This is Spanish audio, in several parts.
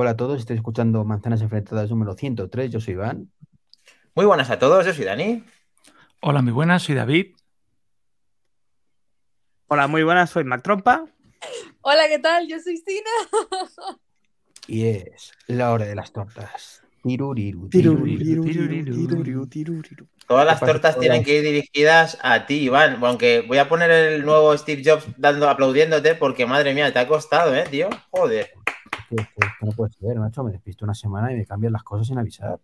Hola a todos, estoy escuchando Manzanas Enfrentadas número 103. Yo soy Iván. Muy buenas a todos, yo soy Dani. Hola, muy buenas, soy David. Hola, muy buenas, soy Mac Trompa. Hola, ¿qué tal? Yo soy Sina. Y es la hora de las tortas. Tiruriru, Tiruriru, tiruriru. tiruriru, tiruriru. Todas las ¿Qué pasa, tortas tienen que ir dirigidas a ti, Iván. Aunque voy a poner el nuevo Steve Jobs dando, aplaudiéndote porque, madre mía, te ha costado, ¿eh, tío? Joder. Que- que- que no puede ser, macho. Me despisto una semana y me cambian las cosas sin avisar.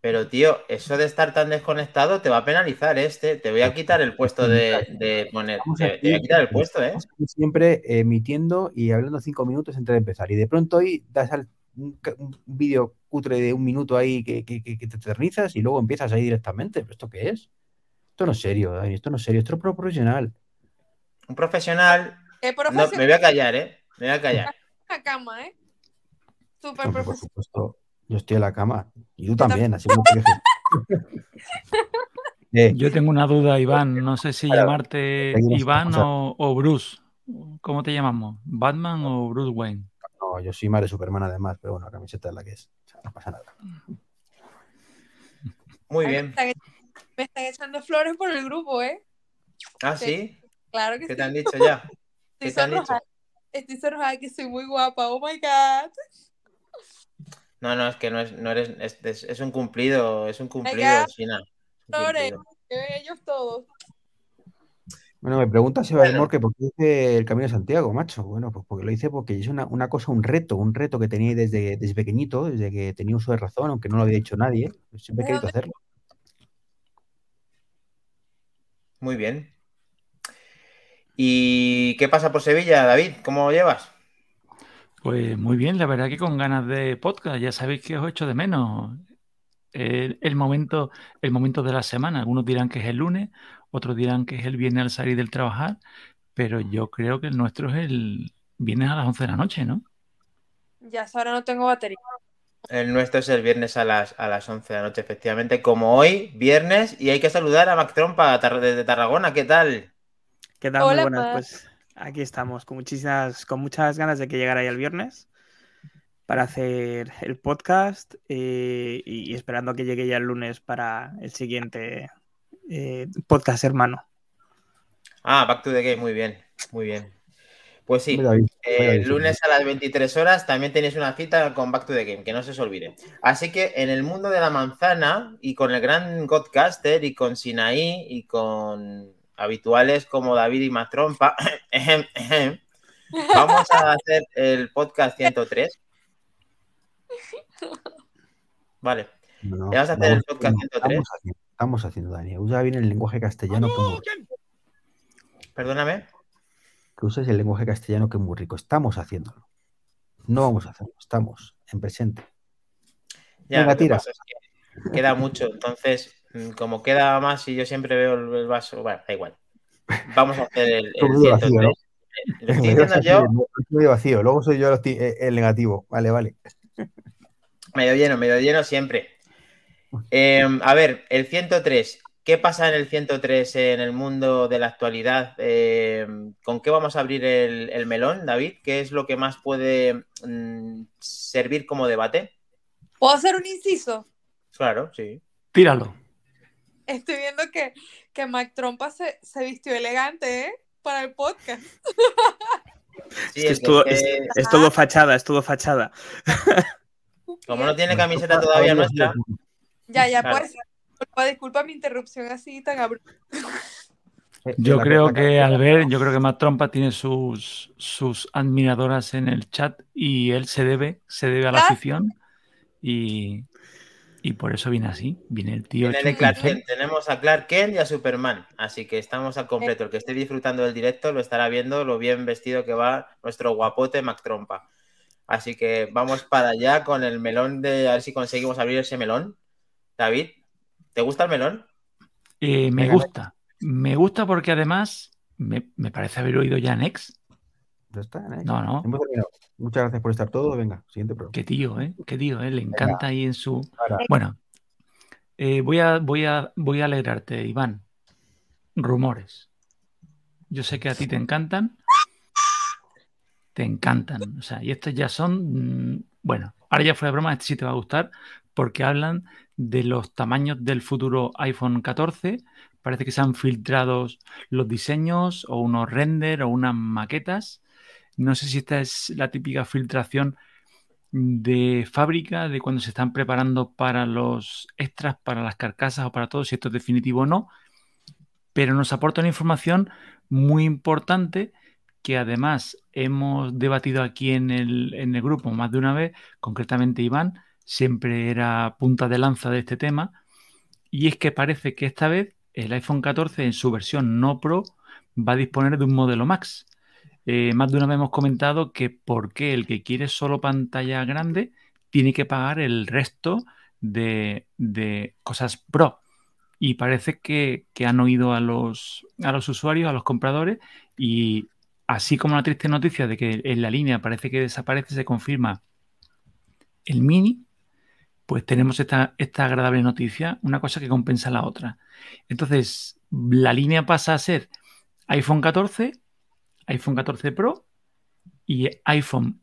Pero, tío, eso de estar tan desconectado te va a penalizar, este. Te voy a quitar el puesto de, de poner. Te, te voy a quitar el puesto, ¿eh? Siempre emitiendo y hablando cinco minutos antes de empezar. Y de pronto hoy das al- un, un vídeo cutre de un minuto ahí que, que- que- que te eternizas y luego empiezas ahí directamente. ¿Pero esto qué es? Esto no es serio, Dani. Esto no es serio. Esto es pro profesional. Un profesional. Qué No, profesional me voy a callar, ¿eh? Me voy a callar. La cama, ¿eh? Súper Hombre, por supuesto, yo estoy en la cama. Y tú también, así quejes. Eh, Yo tengo una duda, Iván. No sé si llamarte Iván o o, Bruce. ¿Cómo te llamamos? ¿Batman o Bruce Wayne? no, yo soy madre Superman además, pero bueno, la camiseta es la que es. O sea, no pasa nada. Muy Ay, bien. Me están, me están echando flores por el grupo, ¿eh? Ah, sí. Claro que ¿Qué sí. te han dicho ya? ¿Qué Estoy te han dicho? Estoy sonrojada que soy muy guapa. Oh my God. No, no, es que no es, no eres, es, es- es un cumplido, es un cumplido, Flores. cumplido. Qué bellos todos. Bueno, me pregunta Seba del Bueno. Mor que por qué hice el Camino de Santiago, macho. Bueno, pues porque lo hice porque es una, una cosa, un reto, un reto que tenía desde, desde pequeñito, desde que tenía uso de razón, aunque no lo había dicho nadie. pues siempre he ¿De querido hacerlo. Muy bien. ¿Y qué pasa por Sevilla, David? ¿Cómo lo llevas? Pues muy bien, la verdad que con ganas de podcast. Ya sabéis que os echo de menos. El, el momento, el momento de la semana. Algunos dirán que es el lunes, otros dirán que es el viernes al salir del trabajar, pero yo creo que el nuestro es el viernes a las 11 de la noche, ¿no? Ya ahora no tengo batería. El nuestro es el viernes a las, a las 11 de la noche, efectivamente, como hoy, viernes, y hay que saludar a Mac Trompa desde Tarragona, ¿qué tal? ¿Qué tal? Hola, muy buenas, pues aquí estamos, con muchísimas, con muchas ganas de que llegara ya el viernes para hacer el podcast eh, y, y esperando a que llegue ya el lunes para el siguiente eh, podcast hermano. Ah, Back to the Game, muy bien, muy bien. Pues sí, eh, lunes a las 23 horas también tenéis una cita con Back to the Game, que no se os olvide. Así que en el mundo de la manzana y con el gran Godcaster y con Sinaí y con habituales como David y Matrompa, vamos a hacer el podcast 103. Vale, No, vas a hacer el vamos- podcast no, 103. Estamos haciendo, estamos haciendo, Dani. Usa bien el lenguaje castellano, perdóname. que uses el lenguaje castellano que es muy rico. Estamos haciéndolo. No vamos a hacerlo, estamos en presente. Ya, Venga, tira. es que queda mucho, entonces, como queda más y yo siempre veo el, el vaso, bueno, da igual. Vamos a hacer el, el Medio vacío, 103. Lo estoy diciendo yo Medio vacío, luego soy yo eh, el negativo. Vale, vale. medio lleno, medio lleno siempre. Eh, a ver, el 103. ¿Qué pasa en el 103 en el mundo de la actualidad? Eh, ¿Con qué vamos a abrir el, el melón, David? ¿Qué es lo que más puede mm, servir como debate? ¿Puedo hacer un inciso? Claro, sí. Tíralo. Estoy viendo que, que Mac Trompa se, se vistió elegante, ¿eh? Para el podcast. Sí, Es que el es, todo, que es- esté- es todo fachada, es todo fachada. como no tiene camiseta todavía nuestra, Ya, ya Claro. puede ser. Disculpa, disculpa mi interrupción así tan abrupta. Eh, Yo creo que al ver, yo creo que Matt Trompa tiene sus, sus admiradoras en el chat y él se debe, se debe a la afición y, y por eso viene así. Viene el tío. Viene hecho de un Clark pincel. Kent. Tenemos a Clark Kent y a Superman. Así que estamos al completo. El que esté disfrutando del directo lo estará viendo lo bien vestido que va nuestro guapote Mac Trompa. Así que vamos para allá con el melón de a ver si conseguimos abrir ese melón. David, ¿te gusta el melón? Eh, me Venga, gusta. Me gusta porque además me, me parece haber oído ya Nex. Ya está, ¿eh? No, no. Hemos terminado. Muchas gracias por estar todo. Venga, siguiente programa. Qué tío, ¿eh? Qué tío, ¿eh? Le encanta ahí en su... Bueno, eh, voy, a, voy, a, voy a alegrarte, Iván. Rumores. Yo sé que a ti te encantan. Te encantan. O sea, y estos ya son mm, Bueno, ahora ya fuera de broma, este sí te va a gustar porque hablan de los tamaños del futuro iPhone 14. Parece que se han filtrado los diseños o unos render o unas maquetas. No sé si esta es la típica filtración de fábrica, de cuando se están preparando para los extras, para las carcasas o para todo, si esto es definitivo o no, pero nos aporta una información muy importante que además hemos debatido aquí en el, en el grupo más de una vez, concretamente Iván, siempre era punta de lanza de este tema, y es que parece que esta vez el iPhone 14 en su versión no Pro va a disponer de un modelo Max. Eh, más de una vez hemos comentado que por qué el que quiere solo pantalla grande tiene que pagar el resto de, cosas Pro. Y parece que, han oído a los, a los usuarios, a los compradores, y así como la triste noticia de que en la línea parece que desaparece, se confirma el mini, pues tenemos esta, esta agradable noticia, una cosa que compensa la otra. Entonces, la línea pasa a ser iPhone 14, iPhone 14 Pro y iPhone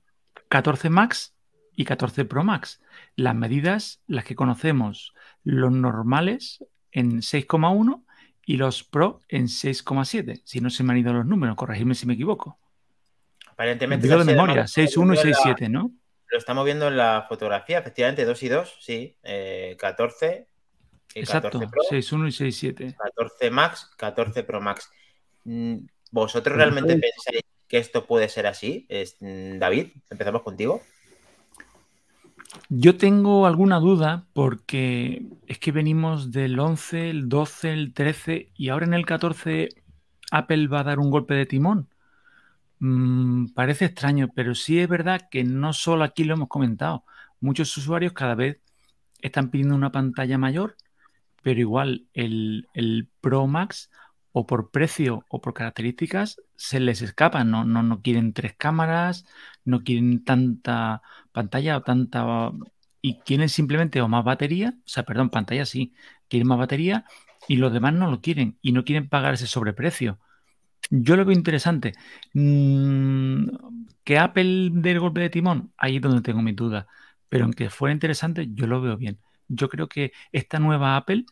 14 Max y 14 Pro Max. Las medidas, las que conocemos, los normales en 6,1 y los Pro en 6,7. Si no se me han ido los números, corregidme si me equivoco. Aparentemente. de memoria, 6,1 y 6,7, ¿no? Lo estamos viendo en la fotografía, efectivamente, 2 y 2, sí. 14 eh, y 14 Exacto, Pro. 6,1 y 6,7. 14 Max, 14 Pro Max. ¿Vosotros realmente pensáis que esto puede ser así? Mm, David, empezamos contigo. Yo tengo alguna duda porque es que venimos del 11, el 12, el 13 y ahora en el 14 Apple va a dar un golpe de timón. Mm, parece extraño, pero sí es verdad que no solo aquí lo hemos comentado. Muchos usuarios cada vez están pidiendo una pantalla mayor, pero igual el, el Pro Max o por precio o por características se les escapan. No, no, no quieren tres cámaras, no quieren tanta pantalla o tanta. Y quieren simplemente o más batería, o sea, perdón, pantalla sí, quieren más batería y los demás no lo quieren y no quieren pagar ese sobreprecio. Yo lo veo interesante. Mm, que Apple dé el golpe de timón, ahí es donde tengo mis dudas. Pero aunque fuera interesante, yo lo veo bien. Yo creo que esta nueva Apple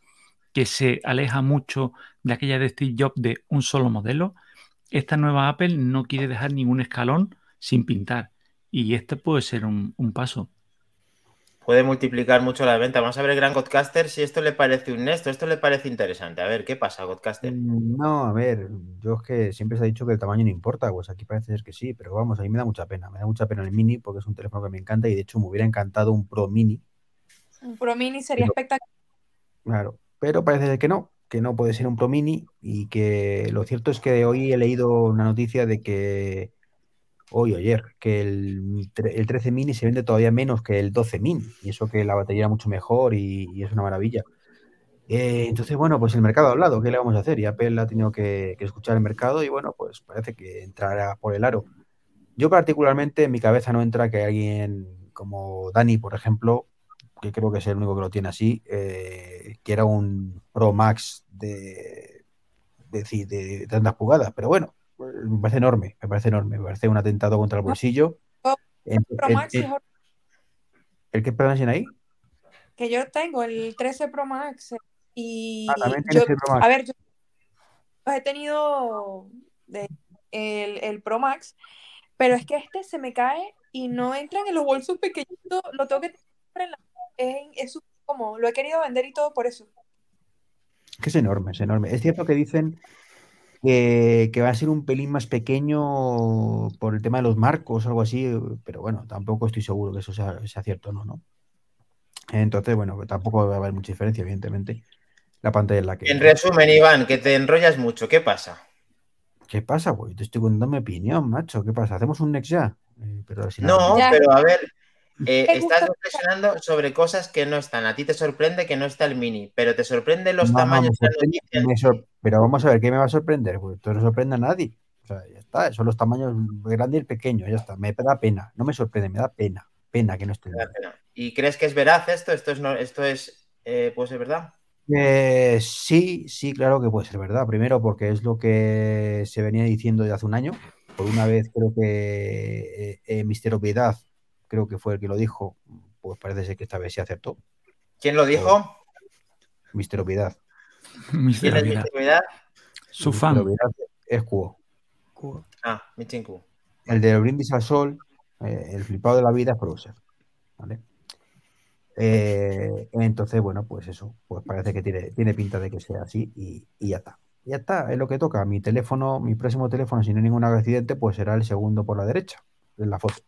que se aleja mucho de aquella de Steve Jobs de un solo modelo, esta nueva Apple no quiere dejar ningún escalón sin pintar. Y este puede ser un, paso. Puede multiplicar mucho la venta. Vamos a ver, Gran Godcaster, si esto le parece un esto, esto le parece interesante. A ver, ¿qué pasa, Godcaster? Mm, no, a ver, yo es que siempre se ha dicho que el tamaño no importa, pues aquí parece ser que sí, pero vamos, a mí me da mucha pena. Me da mucha pena el Mini porque es un teléfono que me encanta y de hecho me hubiera encantado un Pro Mini. Un Pro Mini sería espectacular. Claro, pero parece que no, que no puede ser un Pro Mini y que lo cierto es que hoy he leído una noticia de que hoy o ayer, que el, 13 mini se vende todavía menos que el 12 mini, y eso que la batería era mucho mejor y, es una maravilla. Eh, entonces, bueno, pues el mercado ha hablado, ¿qué le vamos a hacer? Y Apple ha tenido que, que, escuchar el mercado y bueno, pues parece que entrará por el aro. Yo particularmente en mi cabeza no entra que alguien como Dani, por ejemplo, que creo que es el único que lo tiene así, eh, que era un Pro Max de, de, de, tantas pulgadas. Pero bueno, me parece enorme, me parece enorme, me parece un atentado contra el bolsillo. El, Pro Max el, el, perdón ahí? Que yo tengo el 13 Pro Max y ah, yo, a ver, yo he tenido el, el Pro Max, pero es que este se me cae y no entran en los bolsos pequeñitos, lo tengo que tener en la es, como, lo he querido vender y todo por eso. Que es enorme, es enorme. Es cierto que dicen que, va a ser un pelín más pequeño por el tema de los marcos o algo así, pero bueno, tampoco estoy seguro que eso sea, cierto no, ¿no? Entonces, bueno, tampoco va a haber mucha diferencia, evidentemente. La pantalla es la que. En resumen, Iván, que te enrollas mucho, ¿qué pasa? ¿Qué pasa, güey? Te estoy contando mi opinión, macho. ¿Qué pasa? ¿Hacemos un next ya? Eh, pero no, pero a ver, eh, estás reflexionando sobre cosas que no están. A ti te sorprende que no está el mini, pero te sorprende los tamaños Pero vamos a ver, ¿qué me va a sorprender? Pues esto no sorprende a nadie. O sea, ya está, son los tamaños grande y el pequeño, ya está. Me da pena, no me sorprende, me da pena. Pena que no esté. ¿Y crees que es veraz esto? ¿Esto es, esto es eh, puede ser verdad? Eh, sí, sí, claro que puede ser verdad. Primero porque es lo que se venía diciendo desde hace un año. Por una vez creo que Mister Obviedad creo que fue el que lo dijo, pues parece ser que esta vez se acertó. ¿Quién lo dijo? Mister Ovidad. ¿Quién es Mister Ovidad? Su fan. Es Cuo. Ah, Michin Cuo. El de brindis al sol, eh, el flipado de la vida es Browser. ¿Vale? Eh, entonces, bueno, pues eso, pues parece que tiene, tiene pinta de que sea así y, y, ya está. Ya está, es lo que toca. Mi teléfono, mi próximo teléfono, si no hay ningún accidente, pues será el segundo por la derecha, en la foto.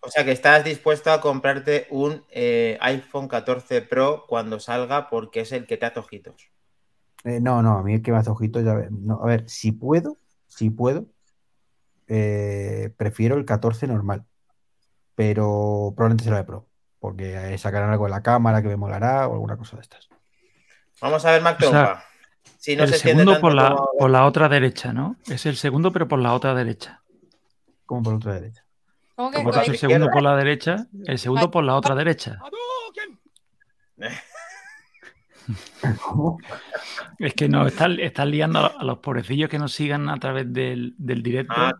O sea que estás dispuesto a comprarte un eh, iPhone 14 Pro cuando salga porque es el que te hace ojitos. Eh, no, no, a mí el que me hace ojitos, ya no, a ver, si puedo, si puedo, eh, prefiero el 14 normal, pero probablemente será de Pro, porque sacarán algo de la cámara que me molará o alguna cosa de estas. Vamos a ver, Mac si no el segundo por la, por la otra derecha, ¿no? Es el segundo, pero por la otra derecha. ¿Cómo por la otra derecha? El segundo por la derecha, el segundo por la otra derecha. Es que no, están, liando a los pobrecillos que nos sigan a través del, directo. Ah,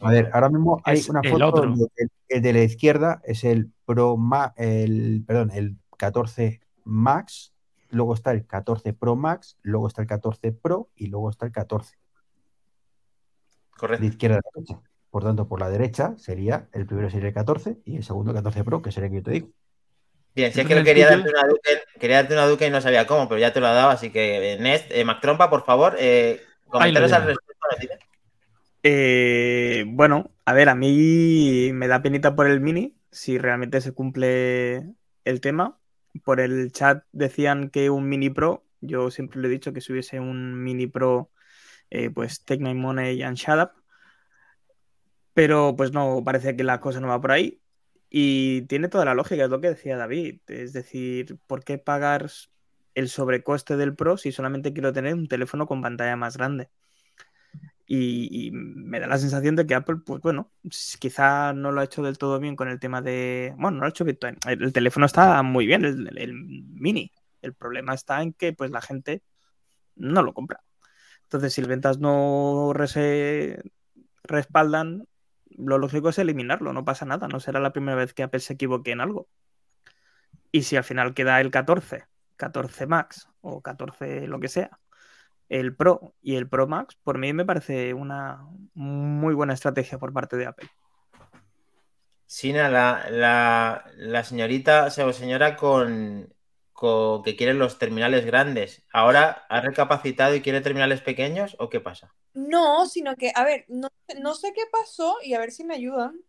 a ver, ahora mismo hay una foto. El, el, de la izquierda es el Pro Max, el, perdón, el 14 Max, luego está el 14 Pro Max, luego está el 14 Pro y luego está el 14. Correcto. De izquierda a derecha. Por tanto, por la derecha sería el primero sería el 14 y el segundo 14 Pro, que sería el que yo te digo. Bien, si es que quería darte, una Duque, quería darte una Duque y no sabía cómo, pero ya te lo ha dado, así que eh, Nest, eh, Mac Trompa, por favor, eh, comentarios al respecto. Eh, bueno, a ver, a mí me da penita por el mini, si realmente se cumple el tema. Por el chat decían que un mini pro, yo siempre le he dicho que si hubiese un mini pro, pues Take My Money and Shut Up, pero pues no, parece que la cosa no va por ahí. Y tiene toda la lógica, es lo que decía David. Es decir, ¿por qué pagar el sobrecoste del Pro si solamente quiero tener un teléfono con pantalla más grande? Y, me da la sensación de que Apple, pues bueno, quizá no lo ha hecho del todo bien con el tema de. Bueno, no lo ha hecho bien. El, teléfono está muy bien, el, mini. El problema está en que pues la gente no lo compra. Entonces, si las ventas no respaldan lo lógico es eliminarlo, no pasa nada, no será la primera vez que Apple se equivoque en algo. Y si al final queda el 14, 14 Max o 14 lo que sea, el Pro y el Pro Max, por mí me parece una muy buena estrategia por parte de Apple. Sina, la, la, la señorita, o sea, señora con que quieren los terminales grandes. ¿Ahora ha recapacitado y quiere terminales pequeños o qué pasa? No, sino que, a ver, no, sé qué pasó y a ver si me ayudan.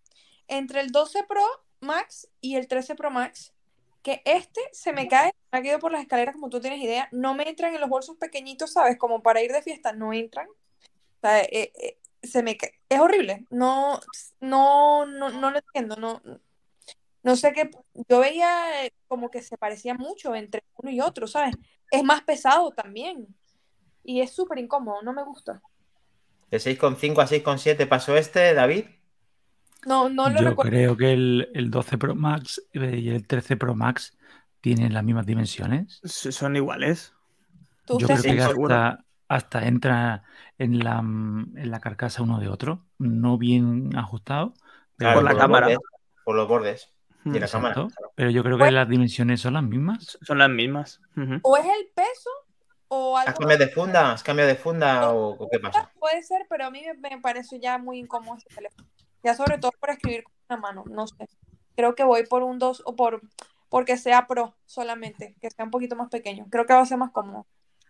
Entre el 12 Pro Max y el 13 Pro Max, que este se me cae, ha caído por las escaleras como tú tienes idea, no me entran en los bolsos pequeñitos, ¿sabes? Como para ir de fiesta, no entran. O eh, eh, se me cae. Es horrible. No, no, no, no lo entiendo. No, no sé qué, yo veía eh, como que se parecía mucho entre uno y otro, ¿sabes? Es más pesado también. Y es súper incómodo, no me gusta. De 6,5 a 6,7 pasó este, David. No, no lo Yo creo que el, 12 Pro Max y el 13 Pro Max tienen las mismas dimensiones. Son iguales. Yo creo que hasta, hasta, entra en la, en la carcasa uno de otro, no bien ajustado. por la cámara. por los bordes. Pero yo creo que las dimensiones son las mismas. Son las mismas. O es el peso o algo. ¿Has cambiado de funda? ¿Has cambiado de funda o, qué pasa? Puede ser, pero a mí me parece ya muy incómodo ese teléfono. Ya sobre todo por escribir con una mano, no sé. Creo que voy por un 2 o por porque sea pro solamente, que sea un poquito más pequeño. Creo que va a ser más cómodo.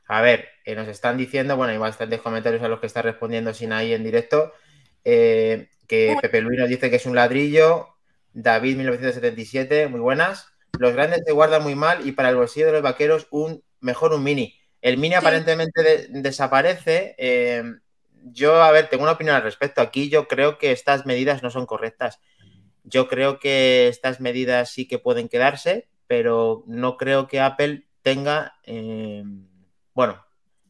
A ver, eh, nos están diciendo, bueno, hay bastantes comentarios a los que está respondiendo sin ahí en directo, eh, que Pepe Luis nos dice que es un ladrillo, David 1977, muy buenas. Los grandes se guardan muy mal y para el bolsillo de los vaqueros un mejor un mini. El mini aparentemente desaparece. Eh, yo, a ver, tengo una opinión al respecto. Aquí yo creo que estas medidas no son correctas. Yo creo que estas medidas sí que pueden quedarse, pero no creo que Apple tenga, eh, bueno,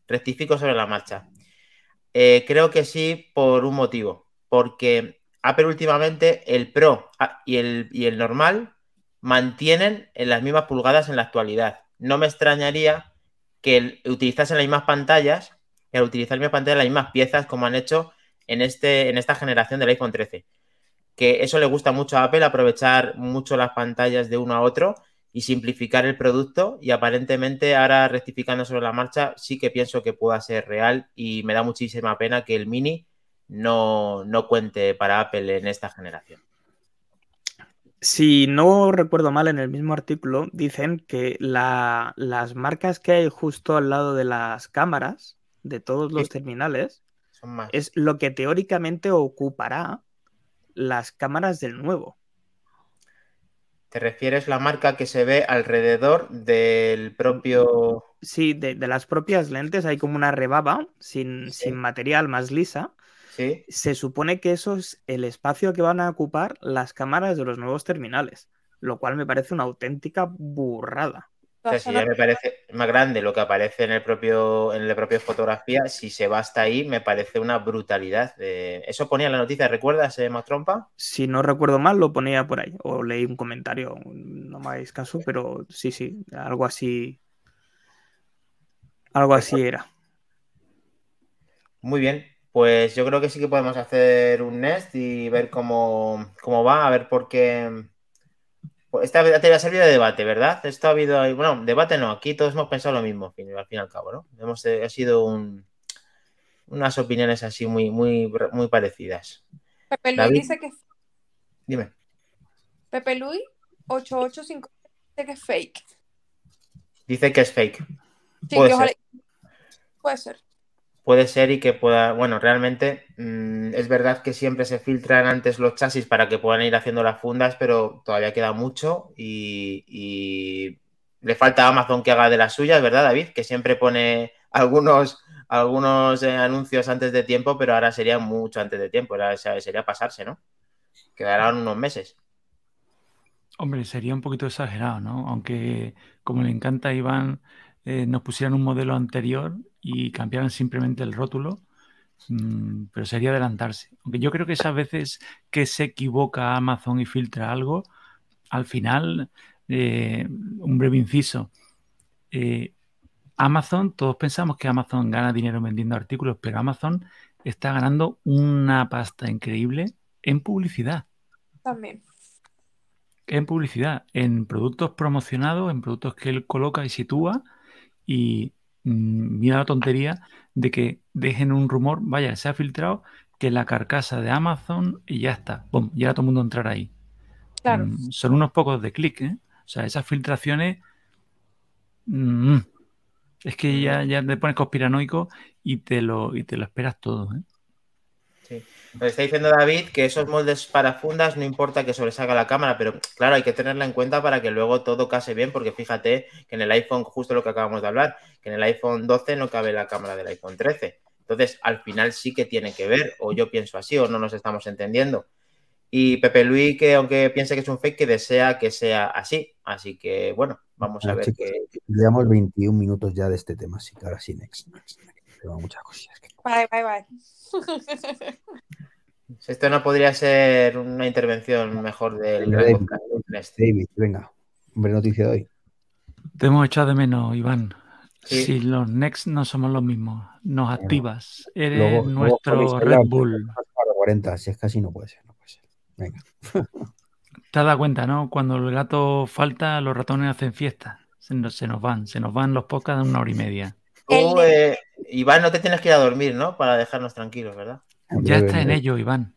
rectifico sobre la marcha. Eh, creo que sí por un motivo, porque Apple últimamente, el Pro ah, y el, el normal mantienen en las mismas pulgadas en la actualidad. No me extrañaría que utilizasen las mismas pantallas, que utilizar las mismas pantallas, las mismas piezas como han hecho en, este, en esta generación del iPhone 13. que eso le gusta mucho a Apple, aprovechar mucho las pantallas de uno a otro y simplificar el producto y aparentemente ahora rectificando sobre la marcha sí que pienso que pueda ser real y me da muchísima pena que el mini no, no cuente para Apple en esta generación. Si no recuerdo mal, en el mismo artículo dicen que las marcas que hay justo al lado de las cámaras de todos los terminales es lo que teóricamente ocupará las cámaras del nuevo. ¿Te refieres la marca que se ve alrededor del propio... Sí, de, las propias lentes hay como una rebaba sin, sin material más lisa se supone que eso es el espacio que van a ocupar las cámaras de los nuevos terminales, lo cual me parece una auténtica burrada. O sea, si ya me parece más grande lo que aparece en el propio, en la propia fotografía, si se va hasta ahí, me parece una brutalidad. Eso ponía en la noticia, ¿recuerdas, eh, Trompa? Si no recuerdo mal, lo ponía por ahí. O leí un comentario, no me hagáis caso, pero sí, sí, algo así. Algo así era. Muy bien. Pues yo creo que sí que podemos hacer un Nest y ver cómo, va, a ver por qué. Pues esta te ha servido de debate, ¿verdad? Esto ha habido. Bueno, debate no, aquí todos hemos pensado lo mismo, al fin y al cabo, ¿no? Hemos, eh, ha sido unas opiniones así muy, muy, muy parecidas. Pepe Luis dice que. Dime. Pepe Luis 885 dice que es fake. Dice que es fake. Sí, puede ser. Puede ser puede ser y que pueda, bueno, realmente mm, es verdad que siempre se filtran antes los chasis para que puedan ir haciendo las fundas, pero todavía queda mucho y, le falta a Amazon que haga de las suyas, ¿verdad, David? Que siempre pone algunos, algunos eh, anuncios antes de tiempo, pero ahora sería mucho antes de tiempo, sería pasarse, ¿no? Quedarán unos meses. Hombre, sería un poquito exagerado, ¿no? Aunque como le encanta a Iván, eh, nos pusieran un modelo anterior y cambiaran simplemente el rótulo, mm, pero sería adelantarse. Aunque yo creo que esas veces que se equivoca Amazon y filtra algo, al final, eh, un breve inciso. Eh, Amazon, todos pensamos que Amazon gana dinero vendiendo artículos, pero Amazon está ganando una pasta increíble en publicidad. También. En publicidad, en productos promocionados, en productos que él coloca y sitúa, y Mm, mira la tontería de que dejen un rumor, vaya, se ha filtrado que la carcasa de Amazon y ya está, ¡pum! Ya todo el mundo entrar ahí. Claro. Mm, son unos pocos de clic, ¿eh? O sea, esas filtraciones. Mm, es que ya, ya te pones conspiranoico y te lo, y te lo esperas todo, ¿eh? Nos está diciendo David que esos moldes para fundas no importa que sobresalga la cámara, pero claro, hay que tenerla en cuenta para que luego todo case bien, porque fíjate que en el iPhone, justo lo que acabamos de hablar, que en el iPhone 12 no cabe la cámara del iPhone 13. Entonces, al final sí que tiene que ver, o yo pienso así, o no nos estamos entendiendo. Y Pepe Luis, que aunque piense que es un fake, que desea que sea así. Así que, bueno, vamos a ver que... Llevamos 21 minutos ya de este tema, así que ahora sí, next. Tengo muchas cosas. Bye, bye, bye. Esto no podría ser una intervención mejor del David, venga, hombre, noticia de hoy. Te hemos echado de menos, Iván. Si los Next no somos los mismos, nos activas. Eres nuestro Red Bull. 40, si es casi no puede ser, no puede ser. Venga. Te has dado cuenta, ¿no? Cuando el gato falta, los ratones hacen fiesta. Se nos, se nos van, se nos van los podcasts de una hora y media. Eh, Iván, no te tienes que ir a dormir, ¿no? Para dejarnos tranquilos, ¿verdad? Ya está en ello, Iván.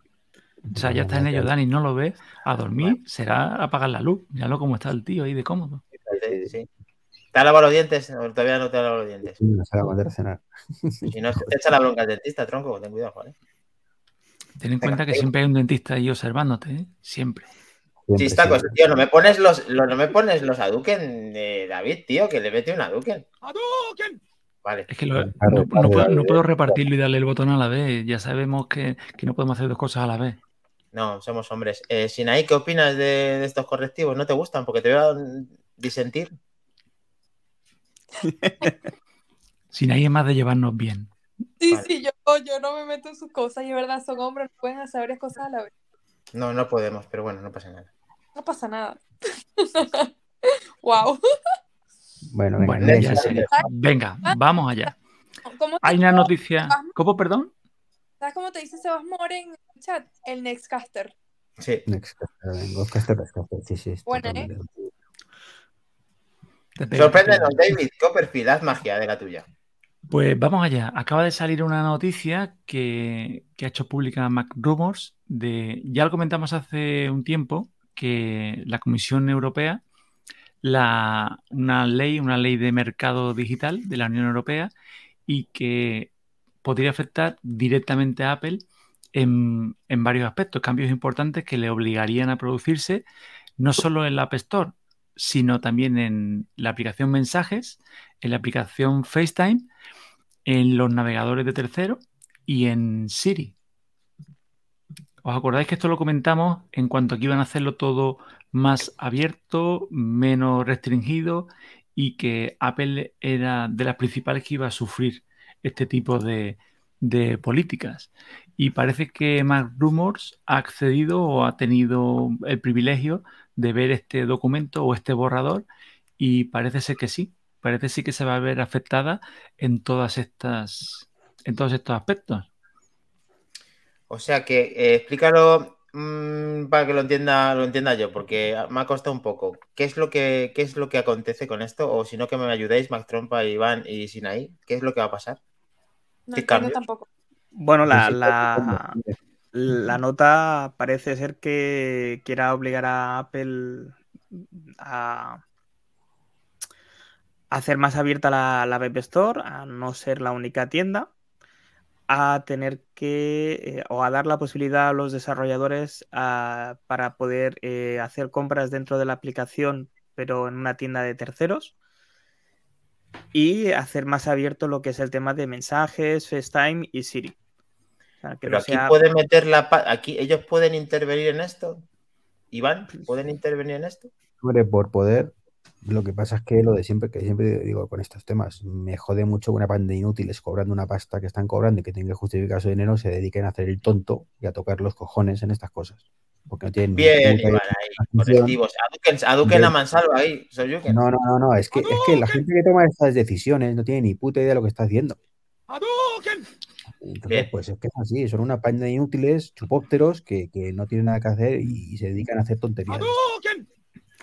O sea, ya está en ello, Dani, no lo ve. A dormir será apagar la luz. Ya lo como está el tío ahí de cómodo. Sí, sí. ¿Te ha lavado los dientes? todavía no te ha lavado los dientes. no se va a cenar. Si no, te echa la bronca al dentista, tronco, ten cuidado, ¿vale? Ten en cuenta que siempre hay un dentista ahí observándote, ¿eh? Siempre. Sí, está cosa, tío, no me pones los, no me pones los Aduken de David, tío, que le mete un Aduken. ¡Aduken! Es que no, puedo, repartirlo y darle el botón a la vez. Ya sabemos que, no podemos hacer dos cosas a la vez. No, somos hombres. Eh, Sinaí, ¿qué opinas de, estos correctivos? ¿No te gustan? Porque te veo a disentir. Sinaí es más de llevarnos bien. Sí, sí, yo, yo, no me meto en sus cosas y es verdad, son hombres, no pueden hacer varias cosas a la vez. No, no podemos, pero bueno, no pasa nada. No pasa nada. wow. Bueno, venga, venga vamos allá. Hay una noticia. ¿Cómo, perdón? ¿Sabes cómo te dice Sebas More en el chat? El Nextcaster. Sí. Sí, sí. Bueno, ¿eh? Sorpréndenos, David Copperfield, haz magia de la tuya. Pues vamos allá. Acaba de salir una noticia que, ha hecho pública MacRumors de, ya lo comentamos hace un tiempo, que la Comisión Europea, la, una ley, una ley de mercado digital de la Unión Europea y que podría afectar directamente a Apple en, en varios aspectos, cambios importantes que le obligarían a producirse no solo en la App Store, sino también en la aplicación Mensajes, en la aplicación FaceTime, en los navegadores de tercero y en Siri. ¿Os acordáis que esto lo comentamos en cuanto que iban a hacerlo todo más abierto, menos restringido y que Apple era de las principales que iba a sufrir este tipo de, políticas? Y parece que Mark Rumors ha accedido o ha tenido el privilegio de ver este documento o este borrador y parece ser que sí, parece sí que se va a ver afectada en todas estas, en todos estos aspectos. O sea que eh, explícalo mm, para que lo entienda, lo entienda yo, porque me ha costado un poco. ¿Qué es lo que, qué es lo que acontece con esto? O si no, que me ayudéis, Max Trompa, Iván y Sinaí, ¿qué es lo que va a pasar? No entiendo tampoco. Bueno, la, la, la nota parece ser que quiera obligar a Apple a hacer más abierta la, la Web Store, a no ser la única tienda, a tener que, eh, o a dar la posibilidad a los desarrolladores para poder eh, hacer compras dentro de la aplicación, pero en una tienda de terceros, y hacer más abierto lo que es el tema de mensajes, FaceTime y Siri. Pero aquí pueden meter la aquí ellos pueden intervenir en esto. Iván, pues ¿pueden intervenir en esto? por poder. Lo que pasa es que lo de siempre, que siempre digo con estos temas, me jode mucho una panda de inútiles cobrando una pasta que están cobrando y que tienen que justificar su dinero, se dediquen a hacer el tonto y a tocar los cojones en estas cosas. Porque no tienen Bien, Iván, ahí, correctivos. Aduquen, a Mansalva ahí. No, no, no, no. Es que, es que la gente que toma estas decisiones no tiene ni puta idea de lo que está haciendo. Entonces, pues es que es así, son una paña de inútiles, chupópteros, que, no tienen nada que hacer y, se dedican a hacer tonterías.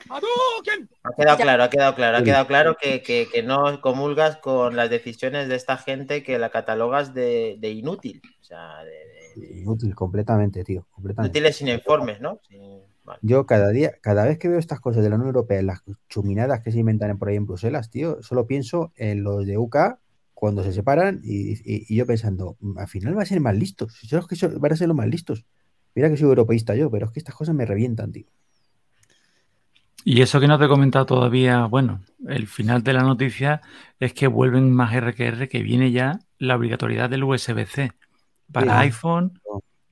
Ha quedado claro, ha quedado claro, ha quedado claro que, no comulgas con las decisiones de esta gente que la catalogas de, inútil. Inútil, completamente, tío. Completamente. Inútiles sin informes, ¿no? Yo cada día, cada vez que veo estas cosas de la Unión Europea, las chuminadas que se inventan por ahí en Bruselas, tío, solo pienso en los de UK cuando se separan y, yo pensando, mm, al final van a ser más listos. Son que van a ser los más listos. Mira que soy europeísta yo, pero es que estas cosas me revientan, tío. Y eso que no te he comentado todavía, bueno, el final de la noticia es que vuelven más RQR, que viene ya la obligatoriedad del USB-C para iPhone,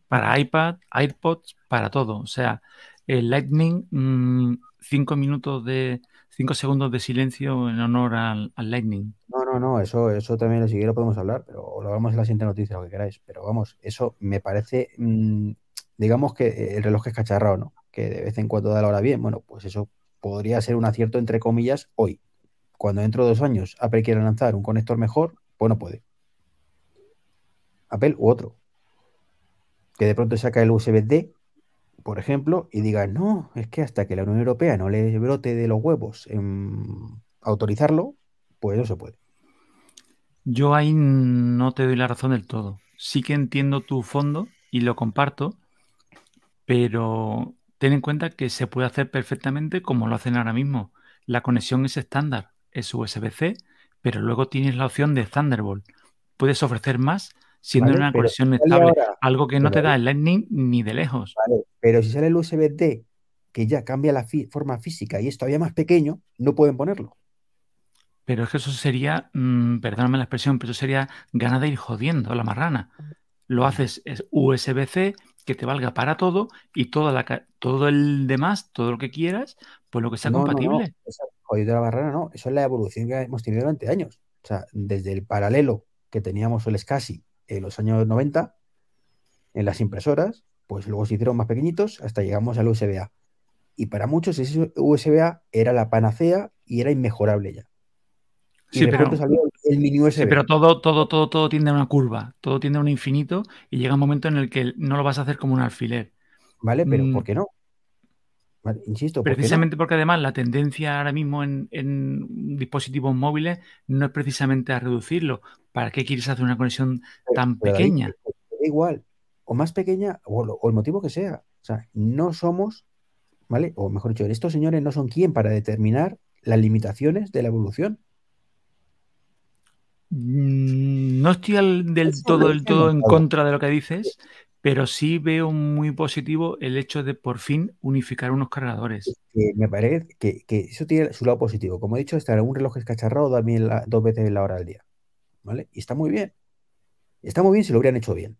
para iPad, iPods, para todo. O sea, el Lightning, mm, cinco minutos de, cinco segundos de silencio en honor al, Lightning. No, no, no, eso, eso también si lo podemos hablar, pero lo vamos en la siguiente noticia, lo que queráis. Pero vamos, eso me parece, mm, digamos que el reloj es cacharrado, ¿no? Que de vez en cuando da la hora bien. Bueno, pues eso podría ser un acierto entre comillas hoy. Cuando dentro de dos años Apple quiera lanzar un conector mejor, pues no puede. Apple u otro. Que de pronto saca el USB-D por ejemplo, y diga, no, es que hasta que la Unión Europea no le brote de los huevos en autorizarlo, pues no se puede. Yo ahí no te doy la razón del todo. Sí que entiendo tu fondo y lo comparto, pero ten en cuenta que se puede hacer perfectamente como lo hacen ahora mismo. La conexión es estándar, es USB-C, pero luego tienes la opción de Thunderbolt. Puedes ofrecer más siendo una conexión estable, algo que no te da el Lightning ni de lejos. pero si sale el USB-D, que ya cambia la forma física y es todavía más pequeño, no pueden ponerlo. Pero es que eso sería, mmm, perdóname la expresión, pero eso sería ganas de ir jodiendo a la marrana. Lo haces es USB-C, que te valga para todo y toda la, todo el demás, todo lo que quieras, pues lo que sea compatible. No, jodido la marrana no, eso es la evolución que hemos tenido durante años. O sea, desde el paralelo que teníamos el SCSI en los años 90 en las impresoras, pues luego se hicieron más pequeñitos hasta llegamos al USB-A. Y para muchos ese USB-A era la panacea y era inmejorable ya. Sí, pero, el mini USB. pero todo, todo, todo, todo tiende a una curva, todo tiende a un infinito y llega un momento en el que no lo vas a hacer como un alfiler. ¿Vale? Pero ¿por mm. qué no? Insisto. Precisamente porque además la tendencia ahora mismo en, dispositivos móviles no es precisamente a reducirlo. ¿Para qué quieres hacer una conexión tan pequeña? da igual, o más pequeña, o, el motivo que sea. O sea, no somos, ¿vale? O mejor dicho, estos señores no son quien para determinar las limitaciones de la evolución. Mm, no estoy del todo, del todo en contra de lo que dices, pero sí veo muy positivo el hecho de por fin unificar unos cargadores. me parece que, eso tiene su lado positivo. Como he dicho, estar un reloj escacharrado también dos veces la hora al día. ¿Vale? Y está muy bien. Está muy bien si lo hubieran hecho bien.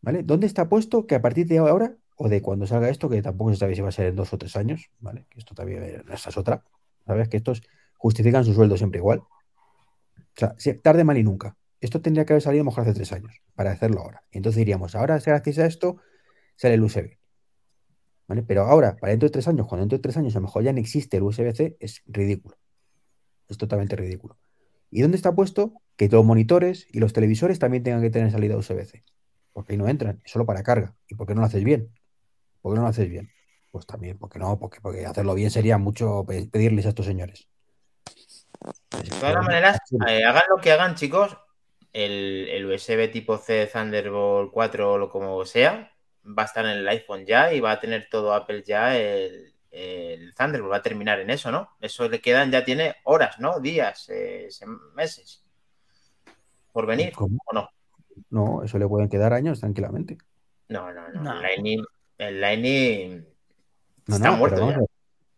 ¿Vale? ¿Dónde está puesto que a partir de ahora, o de cuando salga esto, que tampoco se sabe si va a ser en dos o tres años, ¿vale? Que esto también esa es otra. ¿Sabes? Que estos justifican su sueldo siempre igual. O sea, tarde mal y nunca. Esto tendría que haber salido mejor hace tres años para hacerlo ahora. Y entonces diríamos, ahora gracias a esto sale el USB. ¿Vale? Pero ahora, para dentro de tres años, cuando dentro de tres años a lo mejor ya no existe el USB-C, es ridículo. Es totalmente ridículo. ¿Y dónde está puesto? Que los monitores y los televisores también tengan que tener salida USB-C. Porque ahí no entran, es solo para carga. ¿Y por qué no lo haces bien? ¿Por qué no lo haces bien? Pues también, porque no, porque, porque hacerlo bien sería mucho pedirles a estos señores. De todas maneras, eh, hagan lo que hagan, chicos, el, USB tipo C Thunderbolt 4 o lo como sea, va a estar en el iPhone ya y va a tener todo Apple ya el, Thunderbolt, va a terminar en eso, ¿no? Eso le quedan, ya tiene horas, ¿no? Días, eh, meses por venir, ¿o no? No, eso le pueden quedar años tranquilamente. No, no, no. El Lightning, el Lightning está muerto ya.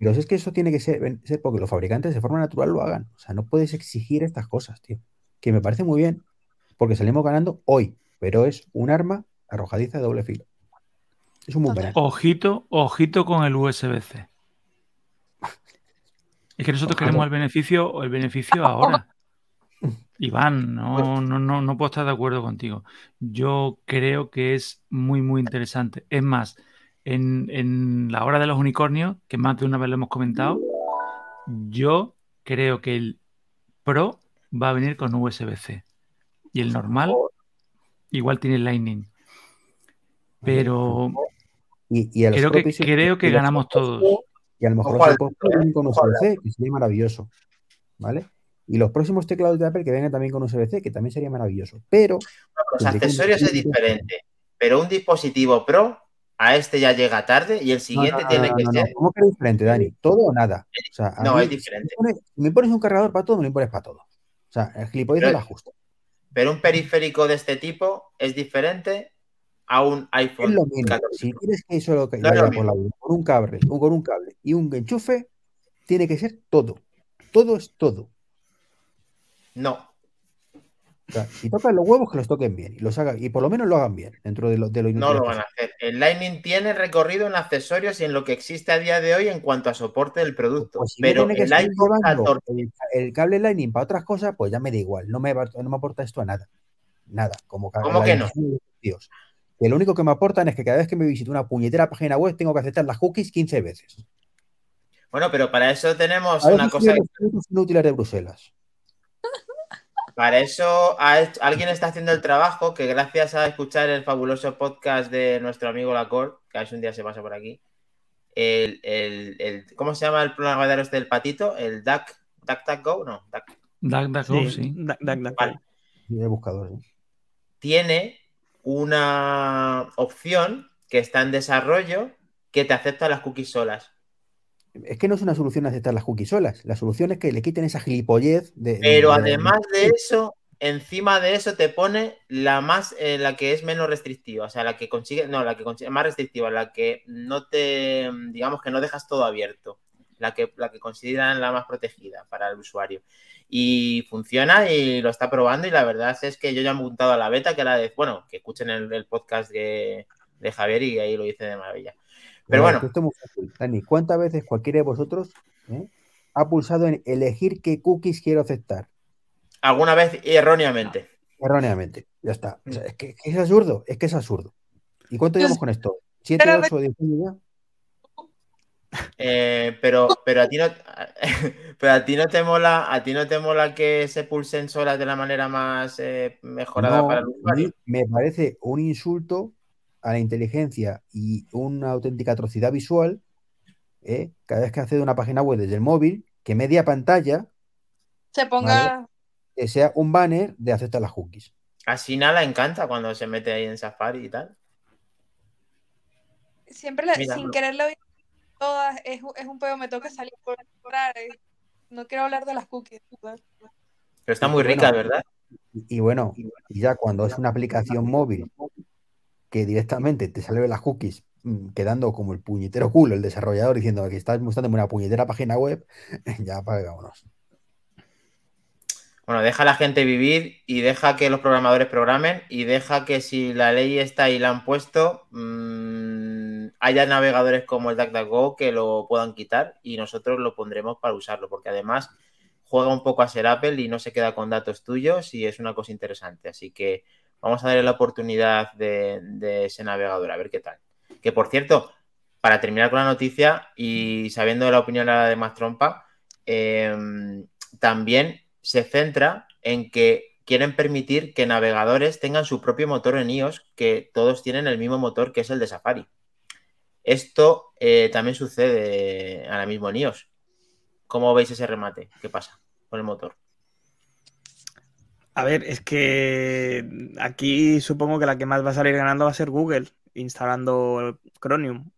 Pero es que eso tiene que ser, ser, porque los fabricantes de forma natural lo hagan. O sea, no puedes exigir estas cosas, tío. Que me parece muy bien, porque salimos ganando hoy, pero es un arma arrojadiza de doble filo. Es un Ojito, ojito con el USB-C. Es que nosotros queremos el beneficio, el beneficio ahora. Iván, no, no, no, no puedo estar de acuerdo contigo. Yo creo que es muy, muy interesante. Es más, en, en la hora de los unicornios, que más de una vez lo hemos comentado, yo creo que el Pro va a venir con USB-C. Y el normal igual tiene Lightning. Pero y, creo, que, creo que ganamos todos. Y a lo mejor los con USB-C, que sería maravilloso. ¿Vale? Y los próximos teclados de Apple que vengan también con USB-C, que también sería maravilloso. Pero. Los accesorios es diferente. Pero un dispositivo Pro a este ya llega tarde y el siguiente tiene que ser. ¿Cómo que es diferente, Dani? ¿Todo o nada? no, es diferente. Si me, pones, un cargador para todo, me lo pones para todo. O sea, el gilipollas lo ajusta. Pero un periférico de este tipo es diferente a un iPhone. Es lo mismo. Si quieres que eso lo que por la con un cable, con un cable y un enchufe, tiene que ser todo. Todo es todo. No. Si tocan los huevos, que los toquen bien y los hagan, y por lo menos lo hagan bien dentro de lo, de No lo van a hacer. El Lightning tiene recorrido en accesorios y en lo que existe a día de hoy en cuanto a soporte del producto. Pues pero el, el, cable Lightning para otras cosas, pues ya me da igual. No me, no me aporta esto a nada. Nada. Como ¿Cómo que no? Dios. Que lo único que me aportan es que cada vez que me visito una puñetera página web tengo que aceptar las cookies 15 veces. Bueno, pero para eso tenemos una cosa. Inútiles de Bruselas. Para eso alguien está haciendo el trabajo que gracias a escuchar el fabuloso podcast de nuestro amigo Lacor, que a veces un día se pasa por aquí, el, ¿cómo se llama el programador este del patito? El Duck, Duck, Go, no, Duck. Duck, Duck, Go, sí. Duck, Duck, Duck. Vale. buscador. Tiene una opción que está en desarrollo que te acepta las cookies solas. Es que no es una solución aceptar las cookies solas. La solución es que le quiten esa gilipollez de. Pero además de eso, encima de eso te pone la más, eh, la que es menos restrictiva, o sea, la que consigue, no, la que consigue más restrictiva, la que no te, digamos que no dejas todo abierto, la que, la que consideran la más protegida para el usuario. Y funciona y lo está probando y la verdad es que yo ya me he apuntado a la beta, que era de, bueno, que escuchen el, podcast de, de Javier y ahí lo dice de maravilla. Pero bueno. Dani, ¿cuántas veces cualquiera de vosotros eh, ha pulsado en elegir qué cookies quiero aceptar? Alguna vez erróneamente. Erróneamente, ya está. es, que, es, absurdo, es que es absurdo. ¿Y cuánto llevamos con esto? ¿Siete, ocho, diez años eh, pero, pero a ti no, pero a ti no te mola, a ti no te mola que se pulsen solas de la manera más eh, mejorada para el usuario. Me parece un insulto a la inteligencia y una auténtica atrocidad visual, ¿eh? cada vez que accede a una página web desde el móvil, que media pantalla se ponga. Que sea un banner de aceptar las cookies. Así nada encanta cuando se mete ahí en Safari y tal. Siempre sin quererlo todas, es, es, un pedo, me toca salir por eh, No quiero hablar de las cookies. Pero está muy rica, ¿verdad? Y, bueno, y ya cuando es una aplicación móvil que directamente te sale las cookies mm, quedando como el puñetero culo el desarrollador diciendo que estás mostrando una puñetera página web, ya pagámonos. Bueno, deja la gente vivir y deja que los programadores programen y deja que si la ley está y la han puesto, mmm, haya navegadores como el DuckDuckGo que lo puedan quitar y nosotros lo pondremos para usarlo, porque además juega un poco a ser Apple y no se queda con datos tuyos y es una cosa interesante. Así que vamos a darle la oportunidad de, ese navegador, a ver qué tal. Que por cierto, para terminar con la noticia y sabiendo la opinión de más trompa, em, también se centra en que quieren permitir que navegadores tengan su propio motor en iOS, que todos tienen el mismo motor que es el de Safari. Esto eh, también sucede ahora mismo en iOS. ¿Cómo veis ese remate? ¿Qué pasa con el motor? A ver, es que aquí supongo que la que más va a salir ganando va a ser Google, instalando Chromium.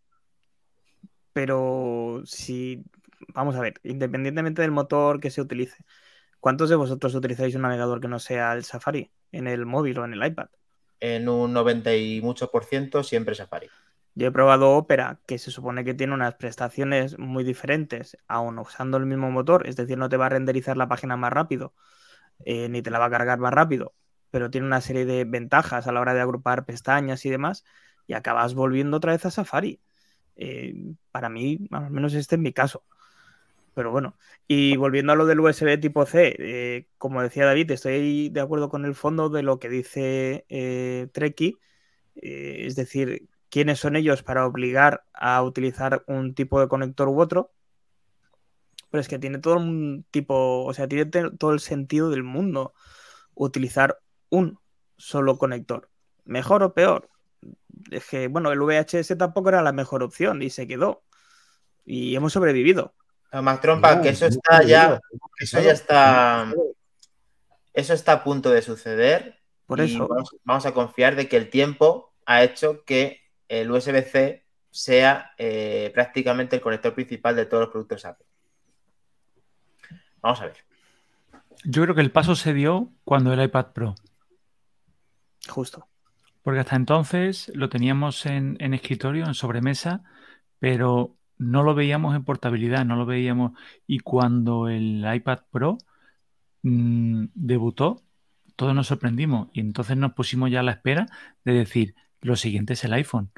Pero si, vamos a ver, independientemente del motor que se utilice, ¿Cuántos de vosotros utilizáis un navegador que no sea el Safari en el móvil o en el iPad? En un 90 y mucho por ciento siempre Safari. Yo he probado Opera, que se supone que tiene unas prestaciones muy diferentes, aún usando el mismo motor, es decir, no te va a renderizar la página más rápido, eh, ni te la va a cargar más rápido, pero tiene una serie de ventajas a la hora de agrupar pestañas y demás, y acabas volviendo otra vez a Safari. Eh, para mí, al menos este es mi caso. Pero bueno, y volviendo a lo del USB tipo C, eh, como decía David, estoy de acuerdo con el fondo de lo que dice Treki, es decir, quiénes son ellos para obligar a utilizar un tipo de conector u otro. Pero es que tiene todo un tipo, o sea, tiene todo el sentido del mundo utilizar un solo conector. ¿Mejor o peor? Es que, bueno, el VHS tampoco era la mejor opción y se quedó. Y hemos sobrevivido. Más trompa, que eso está ya, eso ya está, eso está a punto de suceder. Por eso. Vamos, a confiar de que el tiempo ha hecho que el USB-C sea eh, prácticamente el conector principal de todos los productos Apple. Vamos a ver. Yo creo que el paso se dio cuando el iPad Pro. Justo. Porque hasta entonces lo teníamos en, en escritorio, en sobremesa, pero no lo veíamos en portabilidad, no lo veíamos. Y cuando el iPad Pro mm, debutó, todos nos sorprendimos y entonces nos pusimos ya a la espera de decir, lo siguiente es el iPhone.